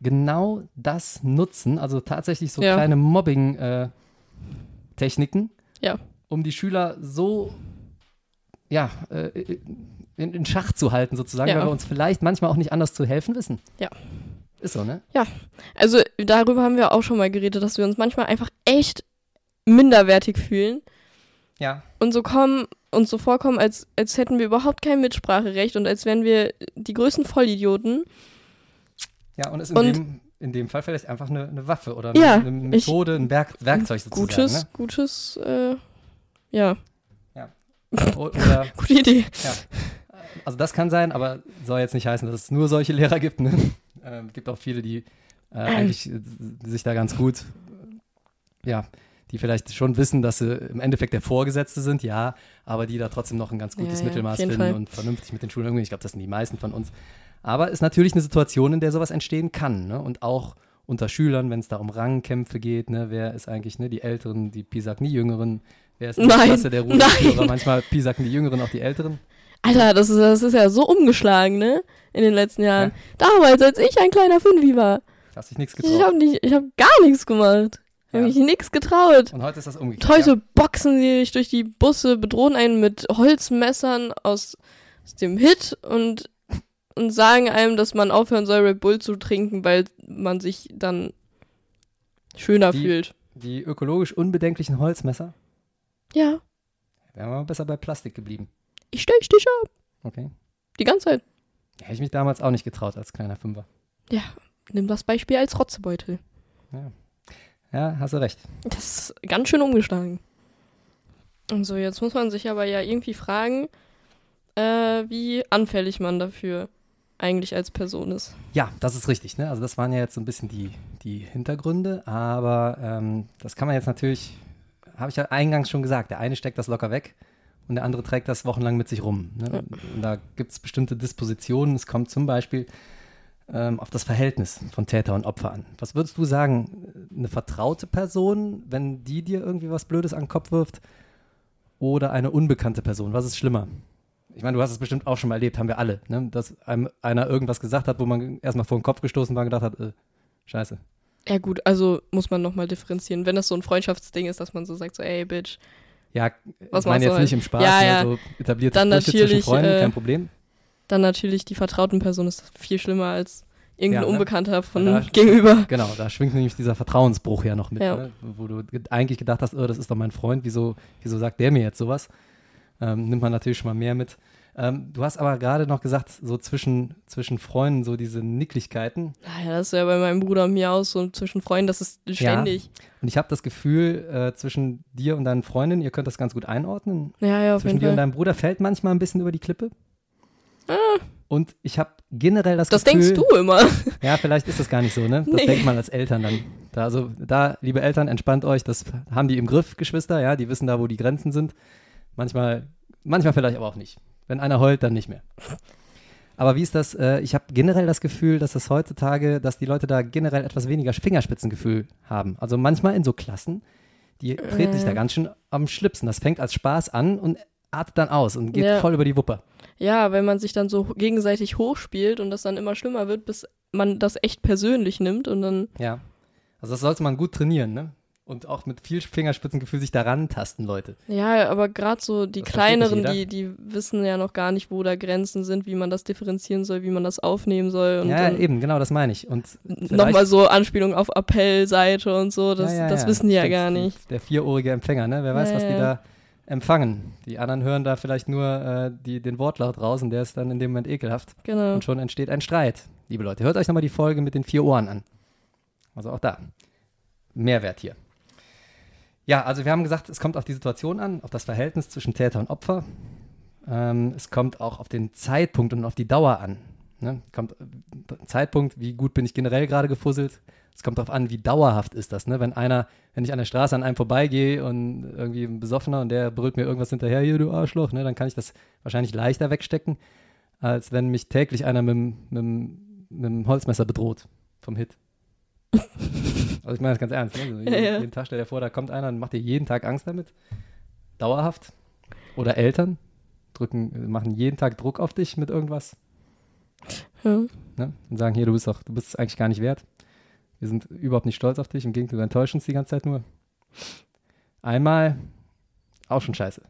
genau das nutzen, also tatsächlich so Ja. kleine Mobbing-Techniken, Ja. um die Schüler so ja, äh, in, in Schach zu halten, sozusagen, Ja. weil wir uns vielleicht manchmal auch nicht anders zu helfen wissen. Ja. Ist so, ne? Also darüber haben wir auch schon mal geredet, dass wir uns manchmal einfach echt minderwertig fühlen Ja. und so kommen uns so vorkommen, als, als hätten wir überhaupt kein Mitspracherecht und als wären wir die größten Vollidioten. Ja, und ist in, Und- dem, in dem Fall vielleicht einfach eine, eine Waffe oder Ja, eine, eine ich- Methode, ein Werk, Werkzeug sozusagen. Gutes, Ne? gutes, äh, ja, O- Oder, gute Idee. ja. Also das kann sein, aber soll jetzt nicht heißen, dass es nur solche Lehrer gibt. Ne? Ähm, gibt auch viele, die äh, eigentlich äh, sich da ganz gut, äh, ja, die vielleicht schon wissen, dass sie im Endeffekt der Vorgesetzte sind, ja, aber die da trotzdem noch ein ganz gutes Ja, ja, Mittelmaß finden Fall. und vernünftig mit den Schulen umgehen. Ich glaube, das sind die meisten von uns. Aber ist natürlich eine Situation, in der sowas entstehen kann. Ne? Und auch unter Schülern, wenn es da um Rangkämpfe geht, ne? wer ist eigentlich ne? die Älteren, die pisacken die Jüngeren, wer ist der Nein, Klasse der nein. Ruheführer, manchmal pisacken die Jüngeren auch die Älteren. Alter, das ist, das ist ja so umgeschlagen, ne? In den letzten Jahren. Damals, als ich ein kleiner Fünfi war. Hast dich nichts Ich getraut. habe nicht, ich habe gar nichts gemacht. Habe Ja. mich nichts getraut. Und heute ist das umgekehrt. Heute boxen sie sich durch die Busse, bedrohen einen mit Holzmessern aus, aus dem Hit und, und sagen einem, dass man aufhören soll, Red Bull zu trinken, weil man sich dann schöner Die- fühlt. Ja. Die ökologisch unbedenklichen Holzmesser, Ja, wären wir besser bei Plastik geblieben. ich stech dich ab. Okay. Die ganze Zeit. Hätte ich mich damals auch nicht getraut als kleiner Fünfer. Ja, nimm das Beispiel als Rotzebeutel. Ja, hast du recht. Das ist ganz schön umgeschlagen. Und so, jetzt muss man sich aber ja irgendwie fragen, äh, wie anfällig man dafür eigentlich als Person ist. Ja, das ist richtig. Ne? Also das waren ja jetzt so ein bisschen die, die Hintergründe, aber ähm, das kann man jetzt natürlich, habe ich ja eingangs schon gesagt, der eine steckt das locker weg und der andere trägt das wochenlang mit sich rum. Ne? Ja. Und da gibt es bestimmte Dispositionen. Es kommt zum Beispiel ähm, auf das Verhältnis von Täter und Opfer an. Was würdest du sagen, eine vertraute Person, wenn die dir irgendwie was Blödes an den Kopf wirft oder eine unbekannte Person? Was ist schlimmer? Ich meine, du hast es bestimmt auch schon mal erlebt, haben wir alle, ne? dass einem einer irgendwas gesagt hat, wo man erstmal vor den Kopf gestoßen war und gedacht hat, äh, scheiße. Ja gut, also muss man nochmal differenzieren. Wenn das so ein Freundschaftsding ist, dass man so sagt, so, ey, Bitch. Ja, Was ich meine jetzt du nicht im Spaß, Ja, ne? ja. so etablierte Dann Sprüche zwischen Freunden, äh, kein Problem. Dann natürlich die vertrauten Person ist viel schlimmer als irgendein Ja, ne? Unbekannter von Ja, gegenüber. Genau, da schwingt nämlich dieser Vertrauensbruch ja noch mit, Ja. ne? wo du ge- eigentlich gedacht hast, oh, das ist doch mein Freund, wieso, wieso sagt der mir jetzt sowas? Ähm, nimmt man natürlich schon mal mehr mit. Ähm, du hast aber gerade noch gesagt, so zwischen, zwischen Freunden, so diese Nicklichkeiten. Naja, das ist ja bei meinem Bruder und mir auch so zwischen Freunden, das ist ständig. Und ich habe das Gefühl, äh, zwischen dir und deinen Freundinnen, ihr könnt das ganz gut einordnen. Ja, ja, auf zwischen dir und Fall. deinem Bruder fällt manchmal ein bisschen über die Klippe. Und ich habe generell das, Das Gefühl. denkst du immer. Ja, vielleicht ist das gar nicht so, ne? Das Nee. denkt man als Eltern dann. Da, also da, liebe Eltern, entspannt euch, das haben die im Griff, Geschwister, ja, die wissen da, wo die Grenzen sind. Manchmal, manchmal vielleicht aber auch nicht. Wenn einer heult, dann nicht mehr. Aber wie ist das? Äh, ich habe generell das Gefühl, dass das heutzutage, dass die Leute da generell etwas weniger Fingerspitzengefühl haben. Also manchmal in so Klassen, die treten sich da Äh. ganz schön am Schlipsen. Das fängt als Spaß an und artet dann aus und geht Ja. voll über die Wupper. Ja, wenn man sich dann so gegenseitig hochspielt und das dann immer schlimmer wird, bis man das echt persönlich nimmt und dann. Ja. Also das sollte man gut trainieren, ne? Und auch mit viel Fingerspitzengefühl sich daran tasten, Leute. Ja, aber gerade so die Das kleineren, die, die wissen ja noch gar nicht, wo da Grenzen sind, wie man das differenzieren soll, wie man das aufnehmen soll. Und ja, dann eben, genau, das meine ich. Und nochmal so Anspielung auf Appellseite und so, das, Ja, ja, das ja, wissen die ja gar nicht. Der vierohrige Empfänger, ne? Wer weiß, was die da empfangen. Die anderen hören da vielleicht nur äh, die, den Wortlaut raus und der ist dann in dem Moment ekelhaft. Genau. Und schon entsteht ein Streit. Liebe Leute, hört euch nochmal die Folge mit den vier Ohren an. Also auch da. Mehrwert hier. Ja, also wir haben gesagt, es kommt auf die Situation an, auf das Verhältnis zwischen Täter und Opfer. Ähm, es kommt auch auf den Zeitpunkt und auf die Dauer an. Ne? Kommt äh, Zeitpunkt, wie gut bin ich generell gerade gefusselt. Es kommt darauf an, wie dauerhaft ist das. Ne? Wenn einer, wenn ich an der Straße an einem vorbeigehe und irgendwie ein Besoffener und der brüllt mir irgendwas hinterher, hier du Arschloch, ne? dann kann ich das wahrscheinlich leichter wegstecken, als wenn mich täglich einer mit, mit, mit dem Holzmesser bedroht vom Hit. also ich meine das ganz ernst. Ne? Also jeden, Ja, ja. jeden Tag stell dir vor, da kommt einer und macht dir jeden Tag Angst damit. Dauerhaft. Oder Eltern drücken, machen jeden Tag Druck auf dich mit irgendwas Ja. ne? und sagen, hier, du bist doch, du bist es eigentlich gar nicht wert. Wir sind überhaupt nicht stolz auf dich, im Gegenteil, du enttäuschst uns die ganze Zeit nur. Einmal auch schon scheiße.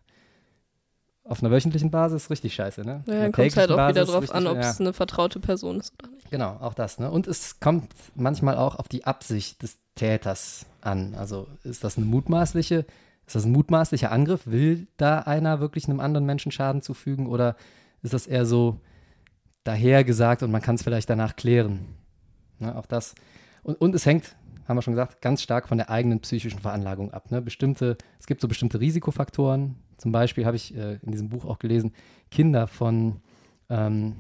Auf einer wöchentlichen Basis richtig scheiße, ne? Ja, dann kommt es halt auch wieder Basis drauf richtig- an, ob ja. es eine vertraute Person ist oder nicht. Genau, auch das. Ne? Und es kommt manchmal auch auf die Absicht des Täters an. Also ist das eine mutmaßliche, ist das ein mutmaßlicher Angriff? Will da einer wirklich einem anderen Menschen Schaden zufügen oder ist das eher so dahergesagt und man kann es vielleicht danach klären? Ne, auch das. Und, und es hängt, haben wir schon gesagt, ganz stark von der eigenen psychischen Veranlagung ab. Ne? Bestimmte, es gibt so bestimmte Risikofaktoren. Zum Beispiel habe ich äh, in diesem Buch auch gelesen, Kinder von, ähm,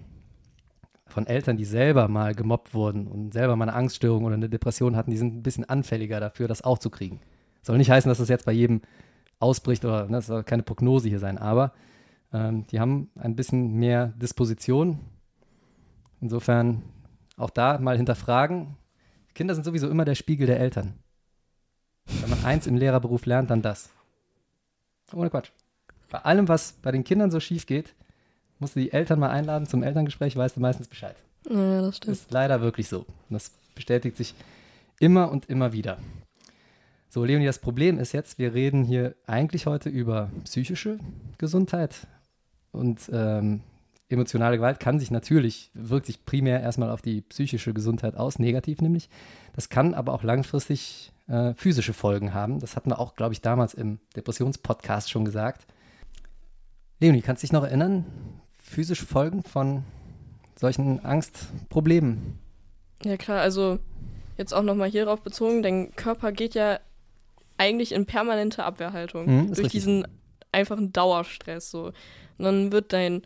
von Eltern, die selber mal gemobbt wurden und selber mal eine Angststörung oder eine Depression hatten, die sind ein bisschen anfälliger dafür, das auch zu kriegen. Soll nicht heißen, dass das jetzt bei jedem ausbricht oder ne, das soll keine Prognose hier sein, aber ähm, die haben ein bisschen mehr Disposition. Insofern auch da mal hinterfragen. Kinder sind sowieso immer der Spiegel der Eltern. Wenn man eins im Lehrerberuf lernt, dann das. Ohne Quatsch. Bei allem, was bei den Kindern so schief geht, musst du die Eltern mal einladen zum Elterngespräch, weißt du meistens Bescheid. Ja, das stimmt. Ist leider wirklich so. Und das bestätigt sich immer und immer wieder. So, Leonie, das Problem ist jetzt, wir reden hier eigentlich heute über psychische Gesundheit und ähm, emotionale Gewalt kann sich natürlich, wirkt sich primär erstmal auf die psychische Gesundheit aus, negativ nämlich. Das kann aber auch langfristig äh, physische Folgen haben. Das hatten wir auch, glaube ich, damals im Depressionspodcast schon gesagt. Leonie, kannst du dich noch erinnern? Physische Folgen von solchen Angstproblemen? Ja klar, also jetzt auch nochmal hierauf bezogen, dein Körper geht ja eigentlich in permanente Abwehrhaltung Mhm, durch richtig. diesen einfachen Dauerstress so. Und dann wird dein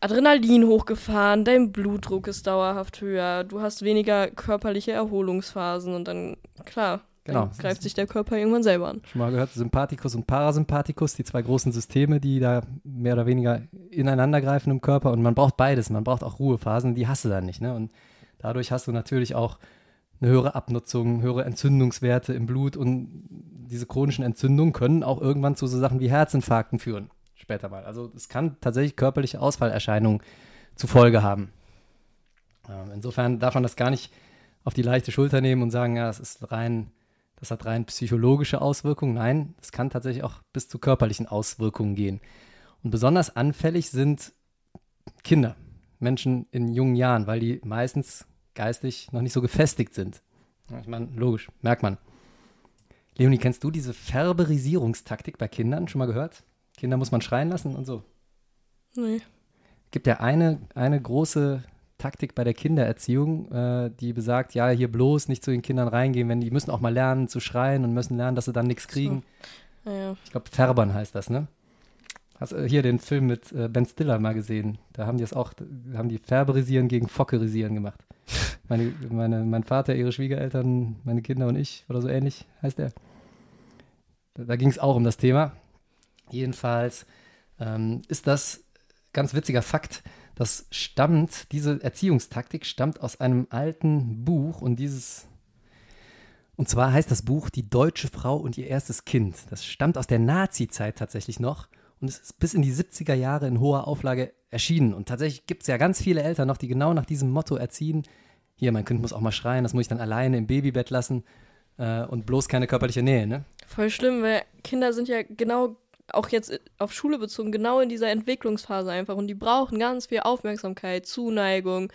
Adrenalin hochgefahren, dein Blutdruck ist dauerhaft höher, du hast weniger körperliche Erholungsphasen und dann, klar, Genau. dann greift sich der Körper irgendwann selber an. Schon mal gehört, Sympathikus und Parasympathikus, die zwei großen Systeme, die da mehr oder weniger ineinander greifen im Körper. Und man braucht beides. Man braucht auch Ruhephasen, die hast du dann nicht. Ne? Und dadurch hast du natürlich auch eine höhere Abnutzung, höhere Entzündungswerte im Blut. Und diese chronischen Entzündungen können auch irgendwann zu so Sachen wie Herzinfarkten führen. Später mal. Also es kann tatsächlich körperliche Ausfallerscheinungen zur Folge haben. Ähm, insofern darf man das gar nicht auf die leichte Schulter nehmen und sagen, ja, das ist rein das hat rein psychologische Auswirkungen. Nein, es kann tatsächlich auch bis zu körperlichen Auswirkungen gehen. Und besonders anfällig sind Kinder, Menschen in jungen Jahren, weil die meistens geistig noch nicht so gefestigt sind. Ich meine, logisch, merkt man. Leonie, kennst du diese Färberisierungstaktik bei Kindern? Schon mal gehört? Kinder muss man schreien lassen und so. Nee. gibt ja eine, eine große Taktik bei der Kindererziehung, äh, die besagt, ja, hier bloß nicht zu den Kindern reingehen, wenn die müssen auch mal lernen zu schreien und müssen lernen, dass sie dann nichts kriegen. Naja. Ich glaube, Färbern heißt das, ne? Hast du hier den Film mit äh, Ben Stiller mal gesehen? Da haben die es auch, haben die Färberisieren gegen Fockerisieren gemacht. Meine, meine, mein Vater, ihre Schwiegereltern, meine Kinder und ich oder so ähnlich heißt er. Da, da ging es auch um das Thema. Jedenfalls ähm, ist das ganz witziger Fakt. Das stammt, diese Erziehungstaktik stammt aus einem alten Buch und dieses, und zwar heißt das Buch Die deutsche Frau und ihr erstes Kind. Das stammt aus der Nazi-Zeit tatsächlich noch und es ist bis in die 70er Jahre in hoher Auflage erschienen. Und tatsächlich gibt es ja ganz viele Eltern noch, die genau nach diesem Motto erziehen. Hier, mein Kind muss auch mal schreien, das muss ich dann alleine im Babybett lassen äh, und bloß keine körperliche Nähe, ne? Voll schlimm, weil Kinder sind ja genau, auch jetzt auf Schule bezogen, genau in dieser Entwicklungsphase einfach und die brauchen ganz viel Aufmerksamkeit, Zuneigung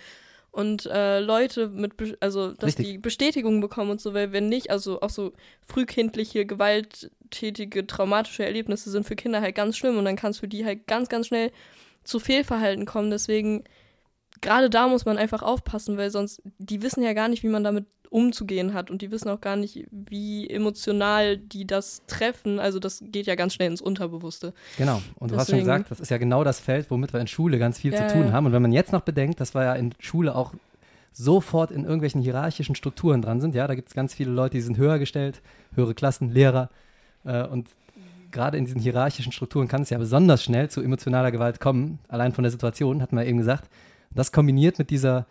und äh, Leute mit, also dass Richtig. die Bestätigung bekommen und so, weil wenn nicht, also auch so frühkindliche, gewalttätige, traumatische Erlebnisse sind für Kinder halt ganz schlimm und dann kann es für die halt ganz, ganz schnell zu Fehlverhalten kommen. Deswegen, gerade da muss man einfach aufpassen, weil sonst, die wissen ja gar nicht, wie man damit umzugehen hat und die wissen auch gar nicht, wie emotional die das treffen. Also das geht ja ganz schnell ins Unterbewusste. Genau. Und du hast schon gesagt, das ist ja genau das Feld, womit wir in Schule ganz viel Ja, zu tun haben. Und wenn man jetzt noch bedenkt, dass wir ja in Schule auch sofort in irgendwelchen hierarchischen Strukturen dran sind, ja, da gibt es ganz viele Leute, die sind höher gestellt, höhere Klassen, Lehrer. Äh, und gerade in diesen hierarchischen Strukturen kann es ja besonders schnell zu emotionaler Gewalt kommen, allein von der Situation, hatten wir eben gesagt. Das kombiniert mit dieser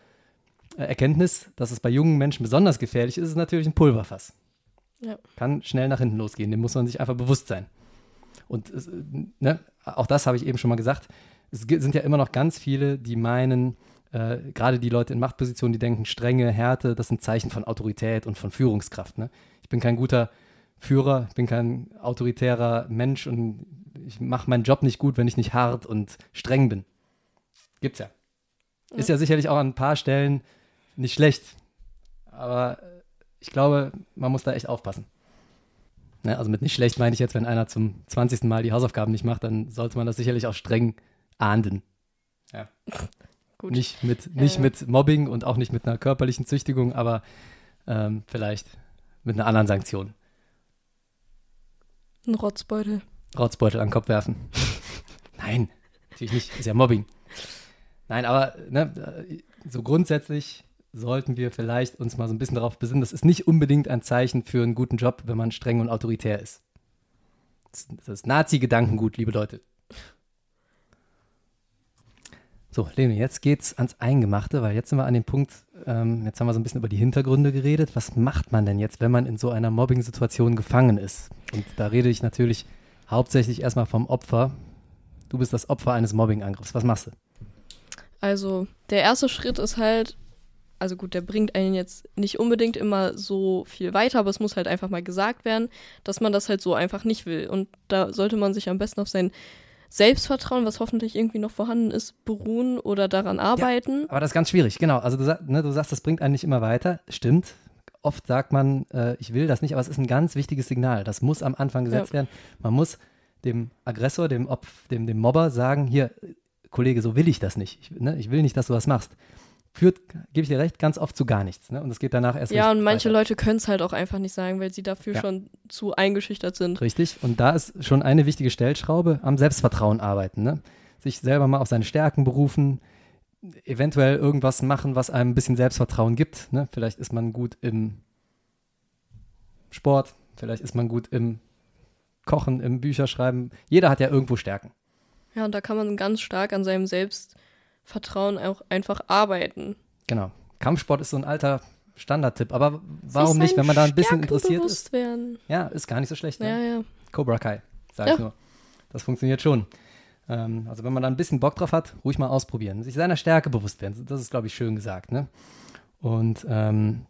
äh, Erkenntnis, dass es bei jungen Menschen besonders gefährlich ist, ist natürlich ein Pulverfass. Ja. Kann schnell nach hinten losgehen, dem muss man sich einfach bewusst sein. Und ne, auch das habe ich eben schon mal gesagt. Es sind ja immer noch ganz viele, die meinen, äh, gerade die Leute in Machtpositionen, die denken, Strenge, Härte, das sind Zeichen von Autorität und von Führungskraft. Ne? Ich bin kein guter Führer, ich bin kein autoritärer Mensch und ich mache meinen Job nicht gut, wenn ich nicht hart und streng bin. Gibt's ja. Ist ja sicherlich auch an ein paar Stellen nicht schlecht. Aber ich glaube, man muss da echt aufpassen. Ne, also mit nicht schlecht meine ich jetzt, wenn einer zum 20. Mal die Hausaufgaben nicht macht, dann sollte man das sicherlich auch streng ahnden. Gut. Nicht mit, Ja, nicht ja. mit Mobbing und auch nicht mit einer körperlichen Züchtigung, aber ähm, vielleicht mit einer anderen Sanktion. Ein Rotzbeutel. Rotzbeutel an den Kopf werfen. Nein, natürlich nicht. Ist ja Mobbing. Nein, aber ne, so grundsätzlich sollten wir vielleicht uns mal so ein bisschen darauf besinnen, das ist nicht unbedingt ein Zeichen für einen guten Job, wenn man streng und autoritär ist. Das das ist Nazi-Gedankengut, liebe Leute. So, Leni, jetzt geht's ans Eingemachte, weil jetzt sind wir an dem Punkt, ähm, jetzt haben wir so ein bisschen über die Hintergründe geredet. Was macht man denn jetzt, wenn man in so einer Mobbing-Situation gefangen ist? Und da rede ich natürlich hauptsächlich erstmal vom Opfer. Du bist das Opfer eines Mobbing-Angriffs. Was machst du? Also, der erste Schritt ist halt, also gut, der bringt einen jetzt nicht unbedingt immer so viel weiter, aber es muss halt einfach mal gesagt werden, dass man das halt so einfach nicht will. Und da sollte man sich am besten auf sein Selbstvertrauen, was hoffentlich irgendwie noch vorhanden ist, beruhen oder daran arbeiten. Aber das ist ganz schwierig, genau. Also du, ne, du sagst, das bringt einen nicht immer weiter. Stimmt. Oft sagt man, äh, ich will das nicht, aber es ist ein ganz wichtiges Signal. Das muss am Anfang gesetzt werden. Man muss dem Aggressor, dem, Opf, dem, dem Mobber sagen, hier, Kollege, so will ich das nicht. Ich, ne, ich will nicht, dass du was machst. Führt, gebe ich dir recht, ganz oft zu gar nichts. Ne? Und es geht danach erst Ja, und manche weiter. Leute können es halt auch einfach nicht sagen, weil sie dafür Ja. schon zu eingeschüchtert sind. Richtig. Und da ist schon eine wichtige Stellschraube am Selbstvertrauen arbeiten. Ne? Sich selber mal auf seine Stärken berufen, eventuell irgendwas machen, was einem ein bisschen Selbstvertrauen gibt. Ne? Vielleicht ist man gut im Sport, vielleicht ist man gut im Kochen, im Bücherschreiben. Jeder hat ja irgendwo Stärken. Ja, und da kann man ganz stark an seinem Selbstvertrauen auch einfach arbeiten. Genau. Kampfsport ist so ein alter Standardtipp. Aber warum nicht, wenn man da ein bisschen Stärken interessiert ist? werden. Ja, ist gar nicht so schlecht. Ne? Ja, ja. Cobra Kai, sag Ja. ich nur. Das funktioniert schon. Ähm, also wenn man da ein bisschen Bock drauf hat, ruhig mal ausprobieren. Sich seiner Stärke bewusst werden. Das ist, glaube ich, schön gesagt. Ne? Und ähm,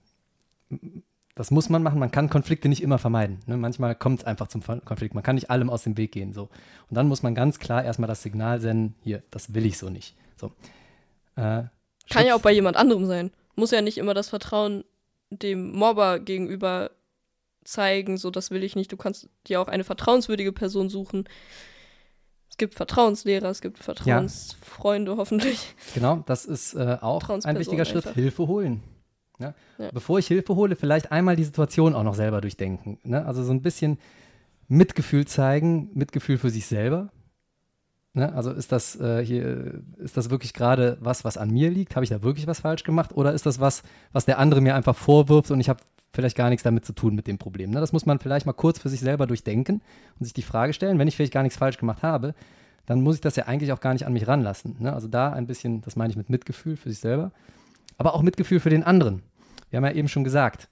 das muss man machen. Man kann Konflikte nicht immer vermeiden. Ne? Manchmal kommt es einfach zum Kon- Konflikt. Man kann nicht allem aus dem Weg gehen. So. Und dann muss man ganz klar erstmal das Signal senden, hier, das will ich so nicht. So. Äh, Kann ja auch bei jemand anderem sein. Muss ja nicht immer das Vertrauen dem Mobber gegenüber zeigen, so das will ich nicht. Du kannst dir auch eine vertrauenswürdige Person suchen. Es gibt Vertrauenslehrer, es gibt Vertrauensfreunde hoffentlich. Genau, das ist äh, auch ein wichtiger Schritt. einfach. Hilfe holen. Ne? Ja. Bevor ich Hilfe hole, vielleicht einmal die Situation auch noch selber durchdenken. Ne? Also so ein bisschen Mitgefühl zeigen, Mitgefühl für sich selber. Ne? Also ist das äh, hier, ist das wirklich gerade was, was an mir liegt? Habe ich da wirklich was falsch gemacht? Oder ist das was, was der andere mir einfach vorwirft und ich habe vielleicht gar nichts damit zu tun mit dem Problem? Ne? Das muss man vielleicht mal kurz für sich selber durchdenken und sich die Frage stellen, wenn ich vielleicht gar nichts falsch gemacht habe, dann muss ich das ja eigentlich auch gar nicht an mich ranlassen. Ne? Also da ein bisschen, das meine ich mit Mitgefühl für sich selber, aber auch Mitgefühl für den anderen. Wir haben ja eben schon gesagt,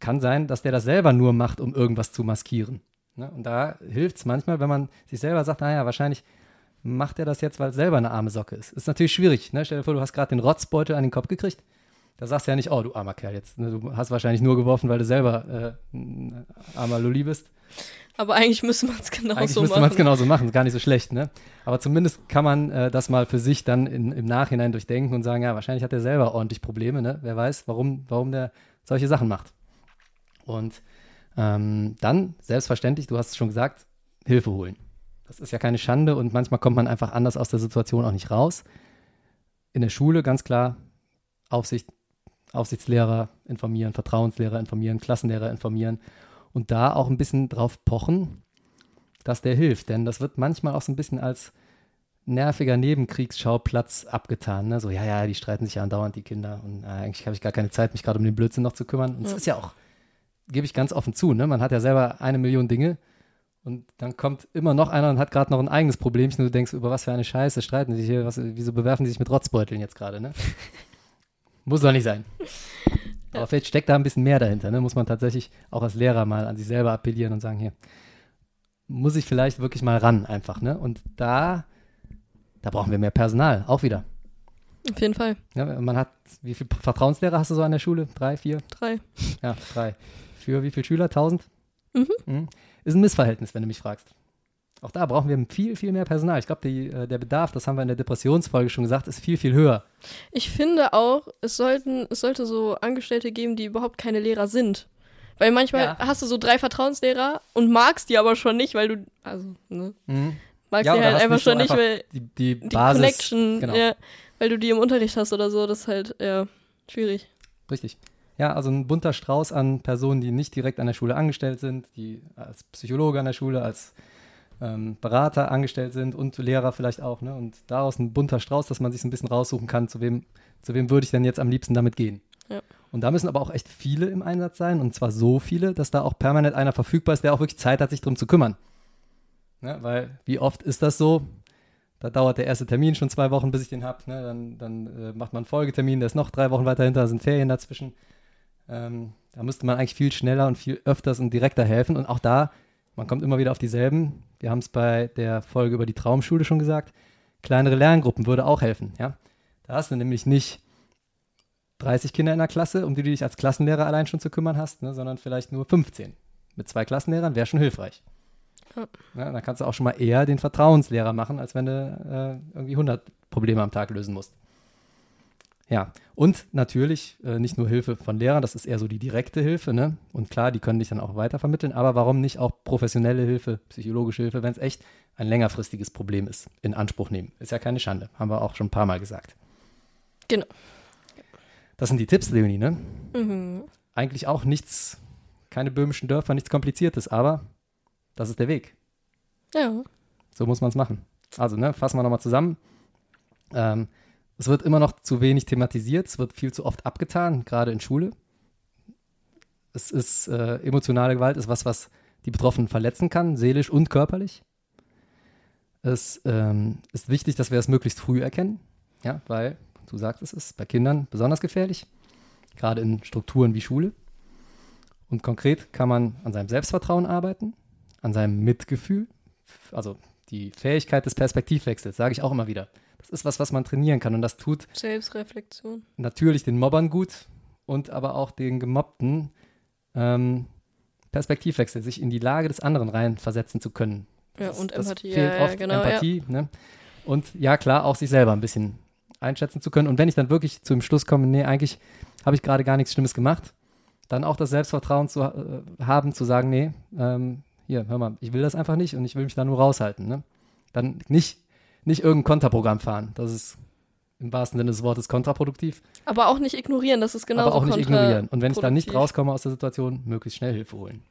kann sein, dass der das selber nur macht, um irgendwas zu maskieren. Ne? Und da hilft es manchmal, wenn man sich selber sagt, naja, wahrscheinlich macht er das jetzt, weil es selber eine arme Socke ist. Ist natürlich schwierig. Ne? Stell dir vor, du hast gerade den Rotzbeutel an den Kopf gekriegt. Da sagst du ja nicht, oh, du armer Kerl jetzt. Ne? Du hast wahrscheinlich nur geworfen, weil du selber äh, ein armer Lulli bist. Aber eigentlich müsste man es genauso Eigentlich müsste machen. man es genauso machen, ist gar nicht so schlecht, ne? Aber zumindest kann man äh, das mal für sich dann in, im Nachhinein durchdenken und sagen, ja, wahrscheinlich hat er selber ordentlich Probleme, ne? Wer weiß, warum, warum der solche Sachen macht. Und ähm, dann, selbstverständlich, du hast es schon gesagt, Hilfe holen. Das ist ja keine Schande und manchmal kommt man einfach anders aus der Situation auch nicht raus. In der Schule ganz klar Aufsicht, Aufsichtslehrer informieren, Vertrauenslehrer informieren, Klassenlehrer informieren und da auch ein bisschen drauf pochen, dass der hilft. Denn das wird manchmal auch so ein bisschen als nerviger Nebenkriegsschauplatz abgetan. Ne? So, ja, ja, die streiten sich ja andauernd, die Kinder. Und äh, eigentlich habe ich gar keine Zeit, mich gerade um den Blödsinn noch zu kümmern. Und es Ja. ist ja auch, gebe ich ganz offen zu, ne? man hat ja selber eine Million Dinge. Und dann kommt immer noch einer und hat gerade noch ein eigenes Problemchen und du denkst, über was für eine Scheiße streiten die sich hier, was, wieso bewerfen die sich mit Rotzbeuteln jetzt gerade, ne? Muss doch nicht sein. Aber vielleicht steckt da ein bisschen mehr dahinter, ne? Muss man tatsächlich auch als Lehrer mal an sich selber appellieren und sagen, hier, muss ich vielleicht wirklich mal ran einfach, ne? Und da, da brauchen wir mehr Personal, auch wieder. Auf jeden Fall. Ja, man hat, wie viele Vertrauenslehrer hast du so an der Schule? Drei, vier? Drei. Ja, drei. Für wie viele Schüler? Tausend? Mhm. Ist ein Missverhältnis, wenn du mich fragst. Auch da brauchen wir viel, viel mehr Personal. Ich glaube, äh, der Bedarf, das haben wir in der Depressionsfolge schon gesagt, ist viel, viel höher. Ich finde auch, es, sollten, es sollte so Angestellte geben, die überhaupt keine Lehrer sind. Weil manchmal Ja. hast du so drei Vertrauenslehrer und magst die aber schon nicht, weil du, also, ne, magst Ja, die halt einfach schon nicht, weil Die, die, die Basis, Connection, genau. ja. weil du die im Unterricht hast oder so, das ist halt, ja, schwierig. Richtig. Ja, also ein bunter Strauß an Personen, die nicht direkt an der Schule angestellt sind, die als Psychologe an der Schule, als ähm, Berater angestellt sind und Lehrer vielleicht auch. Ne? Und daraus ein bunter Strauß, dass man sich ein bisschen raussuchen kann, zu wem, zu wem würde ich denn jetzt am liebsten damit gehen. Ja. Und da müssen aber auch echt viele im Einsatz sein, und zwar so viele, dass da auch permanent einer verfügbar ist, der auch wirklich Zeit hat, sich darum zu kümmern. Ne? Weil wie oft ist das so? Da dauert der erste Termin schon zwei Wochen, bis ich den habe. Ne? Dann, dann äh, macht man einen Folgetermin, der ist noch drei Wochen weiter hinter, da sind Ferien dazwischen. Ähm, da müsste man eigentlich viel schneller und viel öfters und direkter helfen. Und auch da, man kommt immer wieder auf dieselben. Wir haben es bei der Folge über die Traumschule schon gesagt. Kleinere Lerngruppen würde auch helfen. Ja? Da hast du nämlich nicht 30 Kinder in der Klasse, um die du dich als Klassenlehrer allein schon zu kümmern hast, ne? sondern vielleicht nur 15. Mit zwei Klassenlehrern wäre schon hilfreich. Ja. Ja, dann kannst du auch schon mal eher den Vertrauenslehrer machen, als wenn du äh, irgendwie 100 Probleme am Tag lösen musst. Ja, und natürlich äh, nicht nur Hilfe von Lehrern, das ist eher so die direkte Hilfe, ne? Und klar, die können dich dann auch weitervermitteln, aber warum nicht auch professionelle Hilfe, psychologische Hilfe, wenn es echt ein längerfristiges Problem ist, in Anspruch nehmen? Ist ja keine Schande, haben wir auch schon ein paar Mal gesagt. Genau. Das sind die Tipps, Leonie, ne? Mhm. Eigentlich auch nichts, keine böhmischen Dörfer, nichts Kompliziertes, aber das ist der Weg. Ja. So muss man es machen. Also, ne, fassen wir nochmal zusammen. Ähm, es wird immer noch zu wenig thematisiert, es wird viel zu oft abgetan, gerade in Schule. Es ist, äh, emotionale Gewalt ist was, was die Betroffenen verletzen kann, seelisch und körperlich. Es ähm, ist wichtig, dass wir es möglichst früh erkennen, ja, weil, du sagst es ist bei Kindern besonders gefährlich, gerade in Strukturen wie Schule. Und konkret kann man an seinem Selbstvertrauen arbeiten, an seinem Mitgefühl, also die Fähigkeit des Perspektivwechsels, sage ich auch immer wieder. Das ist was, was man trainieren kann und das tut Selbstreflexion. natürlich den Mobbern gut und aber auch den Gemobbten ähm, Perspektivwechsel, sich in die Lage des anderen reinversetzen zu können. Ja, Das- und das Empathie. Fehlt ja, ja, oft genau, Empathie. Ne? Und ja, klar, auch sich selber ein bisschen einschätzen zu können. Und wenn ich dann wirklich zu dem Schluss komme, nee, eigentlich habe ich gerade gar nichts Schlimmes gemacht, dann auch das Selbstvertrauen zu äh, haben, zu sagen, nee, ähm, hier, hör mal, ich will das einfach nicht und ich will mich da nur raushalten. Ne? Dann nicht, nicht irgendein Konterprogramm fahren. Das ist im wahrsten Sinne des Wortes kontraproduktiv. Aber auch nicht ignorieren, das ist genauso aber auch nicht ignorieren. Und wenn ich dann nicht rauskomme aus der Situation, möglichst schnell Hilfe holen.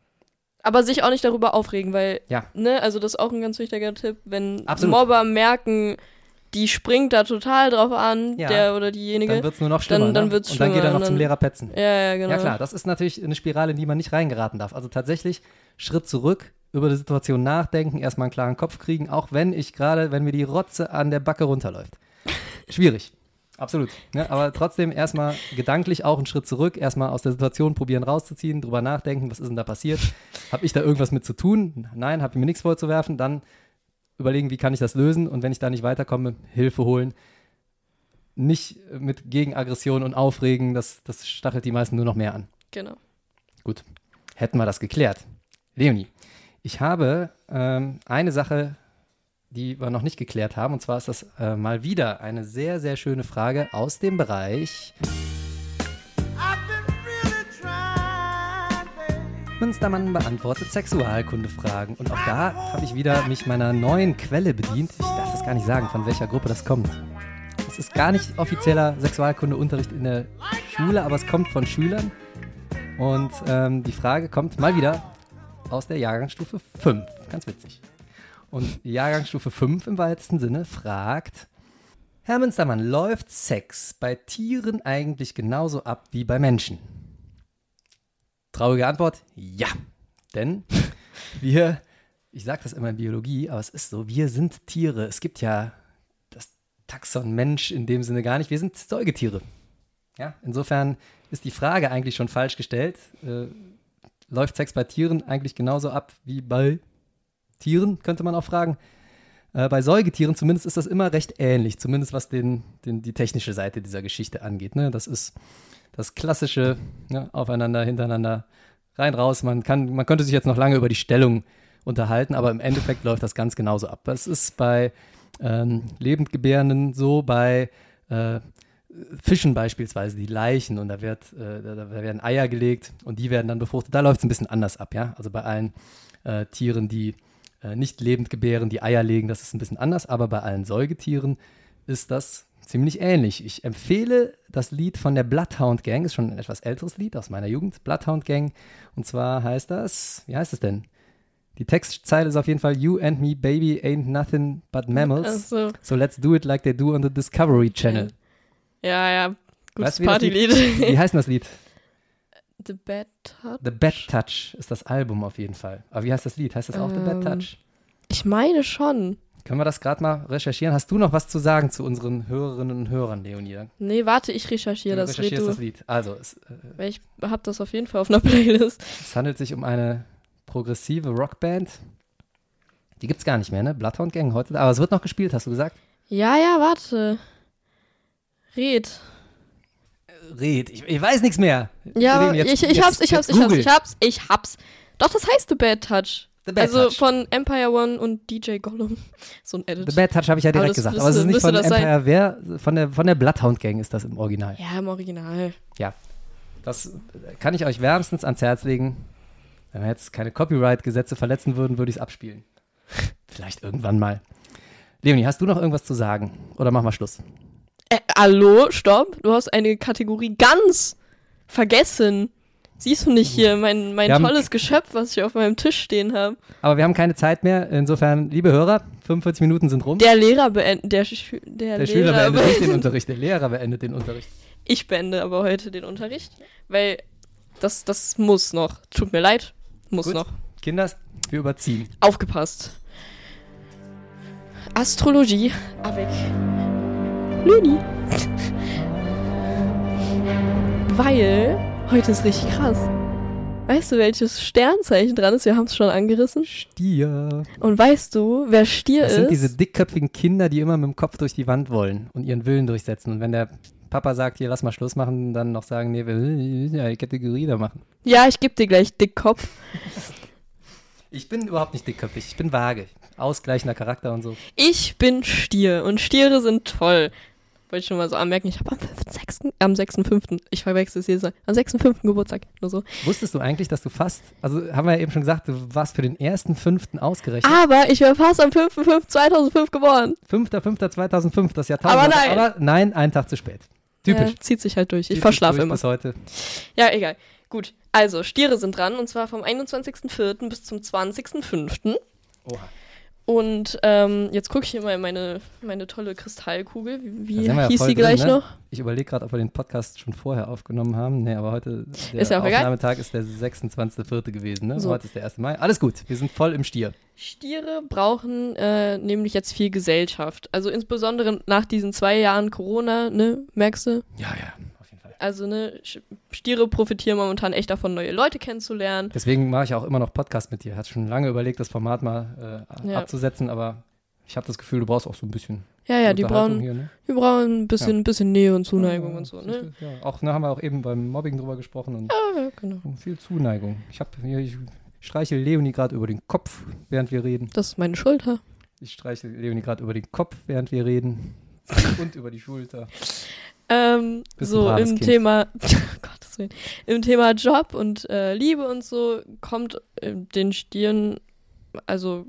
Aber sich auch nicht darüber aufregen, weil, Ja. ne, also das ist auch ein ganz wichtiger Tipp, wenn Absolut. Mobber merken, die springt da total drauf an, Ja. der oder diejenige. Dann wird es nur noch schlimmer. Dann- dann ne? wird's Und dann geht er noch und zum dann- Lehrer petzen. ja, ja, genau. Ja klar, das ist natürlich eine Spirale, in die man nicht reingeraten darf. Also tatsächlich Schritt zurück, über die Situation nachdenken, erstmal einen klaren Kopf kriegen, auch wenn ich gerade, wenn mir die Rotze an der Backe runterläuft. Schwierig. Absolut. Ne? Aber trotzdem erstmal gedanklich auch einen Schritt zurück, erstmal aus der Situation probieren rauszuziehen, drüber nachdenken, was ist denn da passiert? Habe ich da irgendwas mit zu tun? Nein, habe ich mir nichts vorzuwerfen. Dann überlegen, wie kann ich das lösen? Und wenn ich da nicht weiterkomme, Hilfe holen. Nicht mit Gegenaggression und Aufregen, das, das stachelt die meisten nur noch mehr an. Genau. Gut, hätten wir das geklärt. Leonie, ich habe ähm, eine Sache, die wir noch nicht geklärt haben, und zwar ist das äh, mal wieder eine sehr, sehr schöne Frage aus dem Bereich Münstermann beantwortet Sexualkundefragen. Und auch da habe ich wieder mich meiner neuen Quelle bedient. Ich darf das gar nicht sagen, von welcher Gruppe das kommt. Es ist gar nicht offizieller Sexualkundeunterricht in der Schule, aber es kommt von Schülern. Und ähm, die Frage kommt mal wieder aus der Jahrgangsstufe 5. Ganz witzig. Und die Jahrgangsstufe 5 im weitesten Sinne fragt, Herr Münstermann, läuft Sex bei Tieren eigentlich genauso ab wie bei Menschen? Traurige Antwort, ja. Denn wir, ich sage das immer in Biologie, aber es ist so, wir sind Tiere. Es gibt ja das Taxon Mensch in dem Sinne gar nicht. Wir sind Säugetiere. Ja, insofern ist die Frage eigentlich schon falsch gestellt. Äh, läuft Sex bei Tieren eigentlich genauso ab wie bei Tieren, könnte man auch fragen. Äh, bei Säugetieren zumindest ist das immer recht ähnlich, zumindest was den, den, die technische Seite dieser Geschichte angeht. Ne? Das ist das klassische ne? Aufeinander, hintereinander, rein, raus. Man, kann, man könnte sich jetzt noch lange über die Stellung unterhalten, aber im Endeffekt läuft das ganz genauso ab. Das ist bei ähm, Lebendgebärenden so, bei äh, Fischen beispielsweise, die Leichen und da, wird, äh, da, werden Eier gelegt und die werden dann befruchtet. Da läuft es ein bisschen anders ab, ja. Also bei allen äh, Tieren, die äh, nicht lebend gebären, die Eier legen, das ist ein bisschen anders, aber bei allen Säugetieren ist das ziemlich ähnlich. Ich empfehle das Lied von der Bloodhound Gang, ist schon ein etwas älteres Lied aus meiner Jugend, Bloodhound Gang. Und zwar heißt das, wie heißt es denn? Die Textzeile ist auf jeden Fall You and me, baby, ain't nothing but mammals. Also, So let's do it like they do on the Discovery Channel. ja, ja. Gutes Weißt du, wie Partylied. Wie heißt denn das Lied? The Bad Touch. The Bad Touch ist das Album auf jeden Fall. Aber wie heißt das Lied? Heißt das auch The Bad Ähm, Touch? Ich meine schon. Können wir das gerade mal recherchieren? Hast du noch was zu sagen zu unseren Hörerinnen und Hörern, Leonie? Nee, warte, ich recherchiere das Lied. Du. das Lied. Also, es, äh, ich hab das auf jeden Fall auf einer Playlist. es handelt sich um eine progressive Rockband. Die gibt's gar nicht mehr, ne? Bloodhound Gang heute. Aber es wird noch gespielt, hast du gesagt? Ja, ja, warte. Red. Red, ich, ich weiß nichts mehr. Ja, jetzt- ich, ich jetzt- hab's, ich hab's, ich hab's, ich hab's, ich hab's. Doch, das heißt The Bad Touch. The Bad also Touch. von Empire One und DJ Gollum. So ein Edit. The Bad Touch habe ich ja Aber direkt das gesagt. müsste- aber es ist nicht von das sein. Empire, wer? Von der, von der Bloodhound Gang ist das im Original. ja, im Original. Das kann ich euch wärmstens ans Herz legen. Wenn wir jetzt keine Copyright-Gesetze verletzen würden, würde ich es abspielen. Vielleicht irgendwann mal. Leonie, hast du noch irgendwas zu sagen? Oder machen wir Schluss? Hallo, stopp. Du hast eine Kategorie ganz vergessen. Siehst du nicht hier mein, mein Wir haben- tolles Geschöpf, was ich auf meinem Tisch stehen habe? Aber wir haben keine Zeit mehr. Insofern, liebe Hörer, 45 Minuten sind rum. Der Lehrer beendet, der, Schü der, Der Schüler Lehrer beendet nicht den Unterricht, der Lehrer beendet den Unterricht. Ich beende aber heute den Unterricht, weil das, das muss noch. Tut mir leid, muss Gut. noch. Kinders, wir überziehen. Aufgepasst. Astrologie avec Lüni. Weil heute ist richtig krass. Weißt du, welches Sternzeichen dran ist? Wir haben es schon angerissen. Stier. Und weißt du, wer Stier Das ist? sind diese dickköpfigen Kinder, die immer mit dem Kopf durch die Wand wollen und ihren Willen durchsetzen. Und wenn der Papa sagt, hier lass mal Schluss machen, dann noch sagen, nee, wir müssen ja die Kategorie da machen. ja, ich gebe dir gleich Dickkopf. Ich bin überhaupt nicht dickköpfig, ich bin vage. Ausgleichender Charakter und so. Ich bin Stier und Stiere sind toll. Wollte ich schon mal so anmerken, ich habe am 5.6., am 6.5., ich verwechsel es jedes Mal, am 6.5. Geburtstag, nur so. Wusstest du eigentlich, dass du fast, also haben wir ja eben schon gesagt, du warst für den ersten Fünften ausgerechnet. Aber ich wäre fast am 5.5.2005 geboren. 5.5.2005, das Jahrtausend. Aber nein. Aber nein, einen Tag zu spät. Typisch. Ja, zieht sich halt durch. Ich verschlafe immer. Bis heute. Ja, egal. Gut. Also, Stiere sind dran und zwar vom 21.04. bis zum 20.05. Oha. Und ähm, jetzt gucke ich hier mal in meine, meine tolle Kristallkugel. Wie, wie ja hieß voll sie drin, gleich ne? noch? Ich überlege gerade, ob wir den Podcast schon vorher aufgenommen haben. Nee, aber heute, der Ist ja. Aufnahmetag ist der 26.04. gewesen. Ne? So. Heute ist der 1. Mai. Alles gut, wir sind voll im Stier. Stiere brauchen äh, nämlich jetzt viel Gesellschaft. Also insbesondere nach diesen zwei Jahren Corona, ne, merkst du? Ja, ja. Also, ne, Stiere profitieren momentan echt davon, neue Leute kennenzulernen. Deswegen mache ich auch immer noch Podcast mit dir. Hat schon lange überlegt, das Format mal äh, Ja. abzusetzen, aber ich habe das Gefühl, du brauchst auch so ein bisschen Ja, ja, die brauchen, hier, ne? die brauchen ein bisschen, Ja. bisschen Nähe und Zuneigung Ja, und so, ne? Ja, auch, ne, haben wir auch eben beim Mobbing drüber gesprochen und Ja, ja, genau. viel Zuneigung. Ich habe ich streiche Leonie gerade über den Kopf, während wir reden. Das ist meine Schulter. Ich streiche Leonie gerade über den Kopf, während wir reden. und über die Schulter. Ähm, so im Kind. Thema, Gottes Willen, im Thema Job und äh, Liebe und so kommt äh, den Stieren, also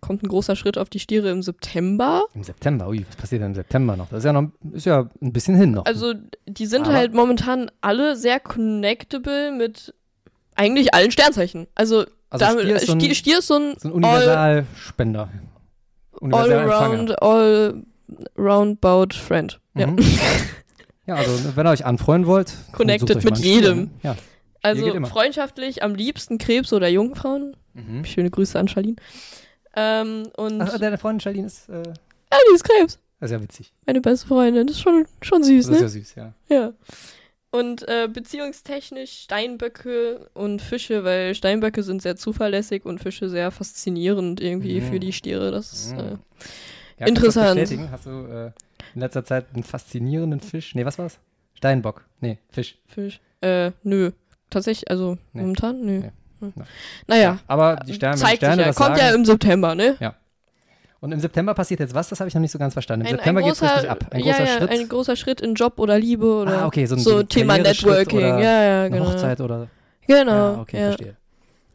kommt ein großer Schritt auf die Stiere im September. Im September, ui, was passiert denn im September noch? Das ist ja noch ist ja ein bisschen hin noch. Also die sind Aber- halt momentan alle sehr connectable mit eigentlich allen Sternzeichen. Also, Also damit, Stier ist so ein, Stier, Stier ist so ein so ein Universalspender. Universalempfänger. Allround, all roundabout Friend. Mhm. ja, also wenn ihr euch anfreuen wollt, Connected mit jedem. ne? Ja. Also geht immer. freundschaftlich am liebsten Krebs oder Jungfrauen. Mhm. Schöne Grüße an Charlene. Ähm, und Ach, deine Freundin Charlene ist, äh, ja, die ist Krebs. das ist ja witzig. Meine beste Freundin. Das ist schon, schon süß, Das ist ne? ja süß, ja. Ja. Und äh, beziehungstechnisch Steinböcke und Fische, weil Steinböcke sind sehr zuverlässig und Fische sehr faszinierend irgendwie Mhm. für die Stiere. Das ist, Mhm. äh, Ja, kannst du das Interessant. bestätigen? Hast du äh, in letzter Zeit einen faszinierenden Fisch? Nee, was war's? Steinbock. Nee, Fisch. Fisch. Äh, nö. Tatsächlich, also Nee. momentan, nö. Nee. Hm. Ja. Naja, Aber die Sterne, zeigt Sterne sich ja. was Kommt sagen, ja im September, ne? Und im September passiert jetzt was? Das habe ich noch nicht so ganz verstanden. Im Ein, September geht's großer, richtig ab. Ein ja, großer ja, Schritt. ein großer Schritt in Job oder Liebe oder ah, okay, so ein so Thema Networking. Ja, ja, genau. Hochzeit oder. Genau. Ja, okay, ja. verstehe.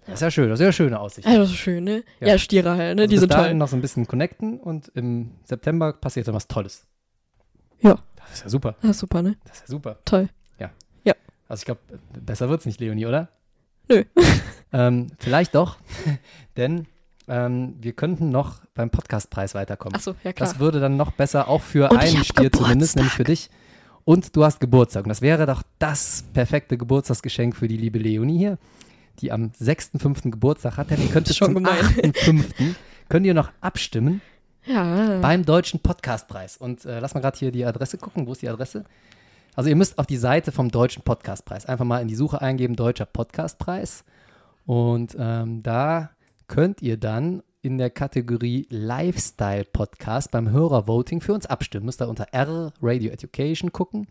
Das ist ja schön, das ist ja eine schöne Aussicht. Ja, das ist schön, ne? Ja. Ja, Stiere halt, ne? Also Die bis sind toll. noch so ein bisschen connecten und im September passiert dann was Tolles. Ja. Das ist ja super. Das ist super, ne? Das ist ja super. Toll. Also ich glaube, besser wird's nicht, Leonie, oder? Nö. ähm, vielleicht doch, denn ähm, wir könnten noch beim Podcastpreis weiterkommen. Achso, ja klar. Das würde dann noch besser, auch für Und ich ein hab Spiel zumindest, nämlich für dich. Und du hast Geburtstag. Und das wäre doch das perfekte Geburtstagsgeschenk für die liebe Leonie hier, die am 6.5. Geburtstag hat. Denn ihr könnt Schon zum gemein. 8.5. könnt ihr noch abstimmen ja. beim Deutschen Podcastpreis. Und äh, lass mal gerade hier die Adresse gucken. Wo ist die Adresse? Also ihr müsst auf die Seite vom Deutschen Podcastpreis einfach mal in die Suche eingeben, Deutscher Podcastpreis. Und ähm, da könnt ihr dann in der Kategorie Lifestyle Podcast beim Hörervoting für uns abstimmen. Müsst ihr unter R Radio Education gucken.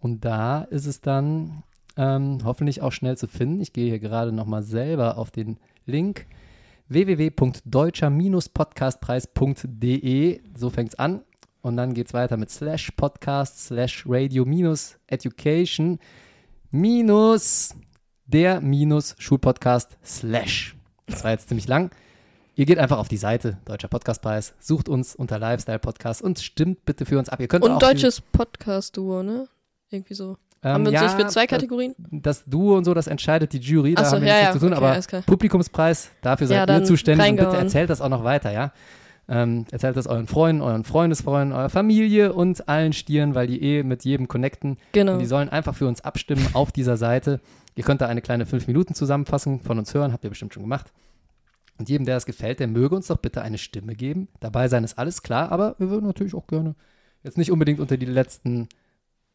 Und da ist es dann ähm, hoffentlich auch schnell zu finden. Ich gehe hier gerade nochmal selber auf den Link www.deutscher-podcastpreis.de. So fängt es an. Und dann geht es weiter mit slash podcast slash radio minus education minus der minus Schulpodcast slash. Das war jetzt ziemlich lang. Ihr geht einfach auf die Seite Deutscher Podcastpreis, sucht uns unter Lifestyle Podcast und stimmt bitte für uns ab. Ihr könnt auch Und deutsches Podcast-Duo, ne? Irgendwie so. Ähm, Haben wir uns ja, nicht für zwei Kategorien? Das Duo und so, das entscheidet die Jury. Da so, haben wir ja, nichts ja, zu tun. okay, aber. Publikumspreis, dafür seid ihr zuständig. Und bitte erzählt das auch noch weiter, ja. Ähm, erzählt das euren Freunden, euren Freundesfreunden, eurer Familie und allen Stieren, weil die eh mit jedem connecten. Genau. Und die sollen einfach für uns abstimmen auf dieser Seite. Ihr könnt da eine kleine 5-Minuten-Zusammenfassung von uns hören, habt ihr bestimmt schon gemacht. Und jedem, der es gefällt, der möge uns doch bitte eine Stimme geben. Dabei sein ist alles klar, aber wir würden natürlich auch gerne jetzt nicht unbedingt unter die letzten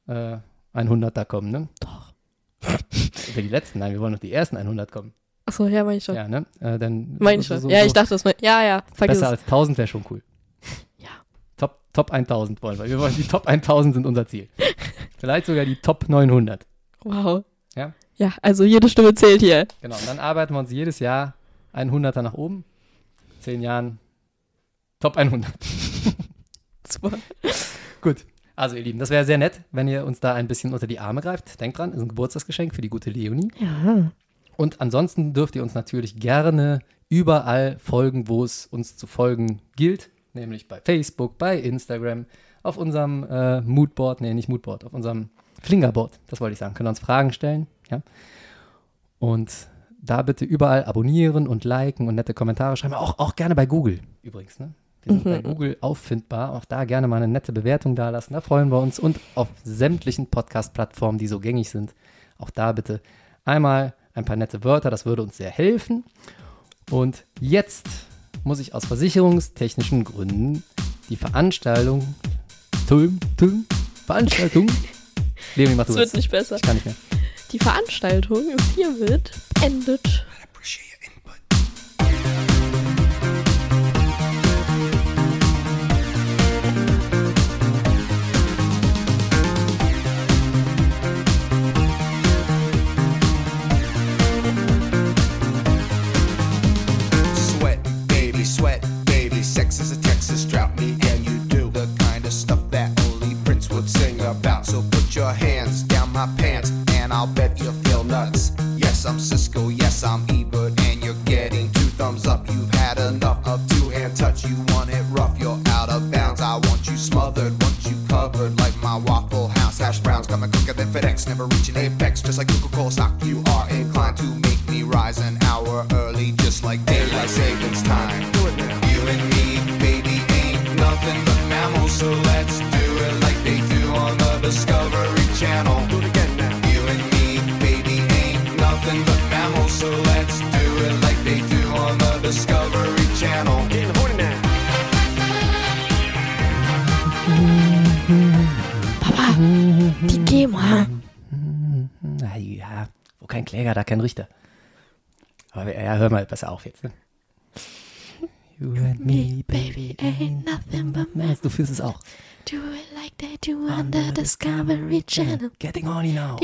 äh, 100 da kommen, ne? Doch. unter die letzten, nein, wir wollen noch die ersten 100 kommen. Achso, ja, meine ich schon. Ja, ne? Äh, dann Meine ich schon. so- ja, ich dachte, das mein, Ja, ja, vergiss besser es. als 1000 wäre schon cool. Ja. Top, Top 1000 wollen wir. Wir wollen die Top 1000 sind unser Ziel. Vielleicht sogar die Top 900. Wow. Ja? Ja, also jede Stimme zählt hier. Genau, und dann arbeiten wir uns jedes Jahr 100er nach oben. Zehn Jahren Top 100. Super. Gut. Also ihr Lieben, das wäre sehr nett, wenn ihr uns da ein bisschen unter die Arme greift. Denkt dran, ist ein Geburtstagsgeschenk für die gute Leonie. Ja. Und ansonsten dürft ihr uns natürlich gerne überall folgen, wo es uns zu folgen gilt. Nämlich bei Facebook, bei Instagram, auf unserem äh, Moodboard, nee, nicht Moodboard, auf unserem Flingerboard, das wollte ich sagen. Könnt ihr uns Fragen stellen, ja. Und da bitte überall abonnieren und liken und nette Kommentare schreiben. Auch, auch gerne bei Google übrigens, ne? Wir sind bei Google auffindbar. Auch da gerne mal eine nette Bewertung dalassen. Da freuen wir uns. Und auf sämtlichen Podcast-Plattformen, die so gängig sind, auch da bitte einmal ein paar nette Wörter. Das würde uns sehr helfen. Und jetzt muss ich aus versicherungstechnischen Gründen die Veranstaltung. Tüm, tüm, Veranstaltung. Leonie, mach du Es das. wird nicht besser. Ich kann nicht mehr. Die Veranstaltung hiermit endet. Appreciate your hör mal besser auf jetzt. Ne? You and me, baby, ain't nothing but Meinst du fühlst es auch? Do it like they do on the Discovery Channel. Getting horny now.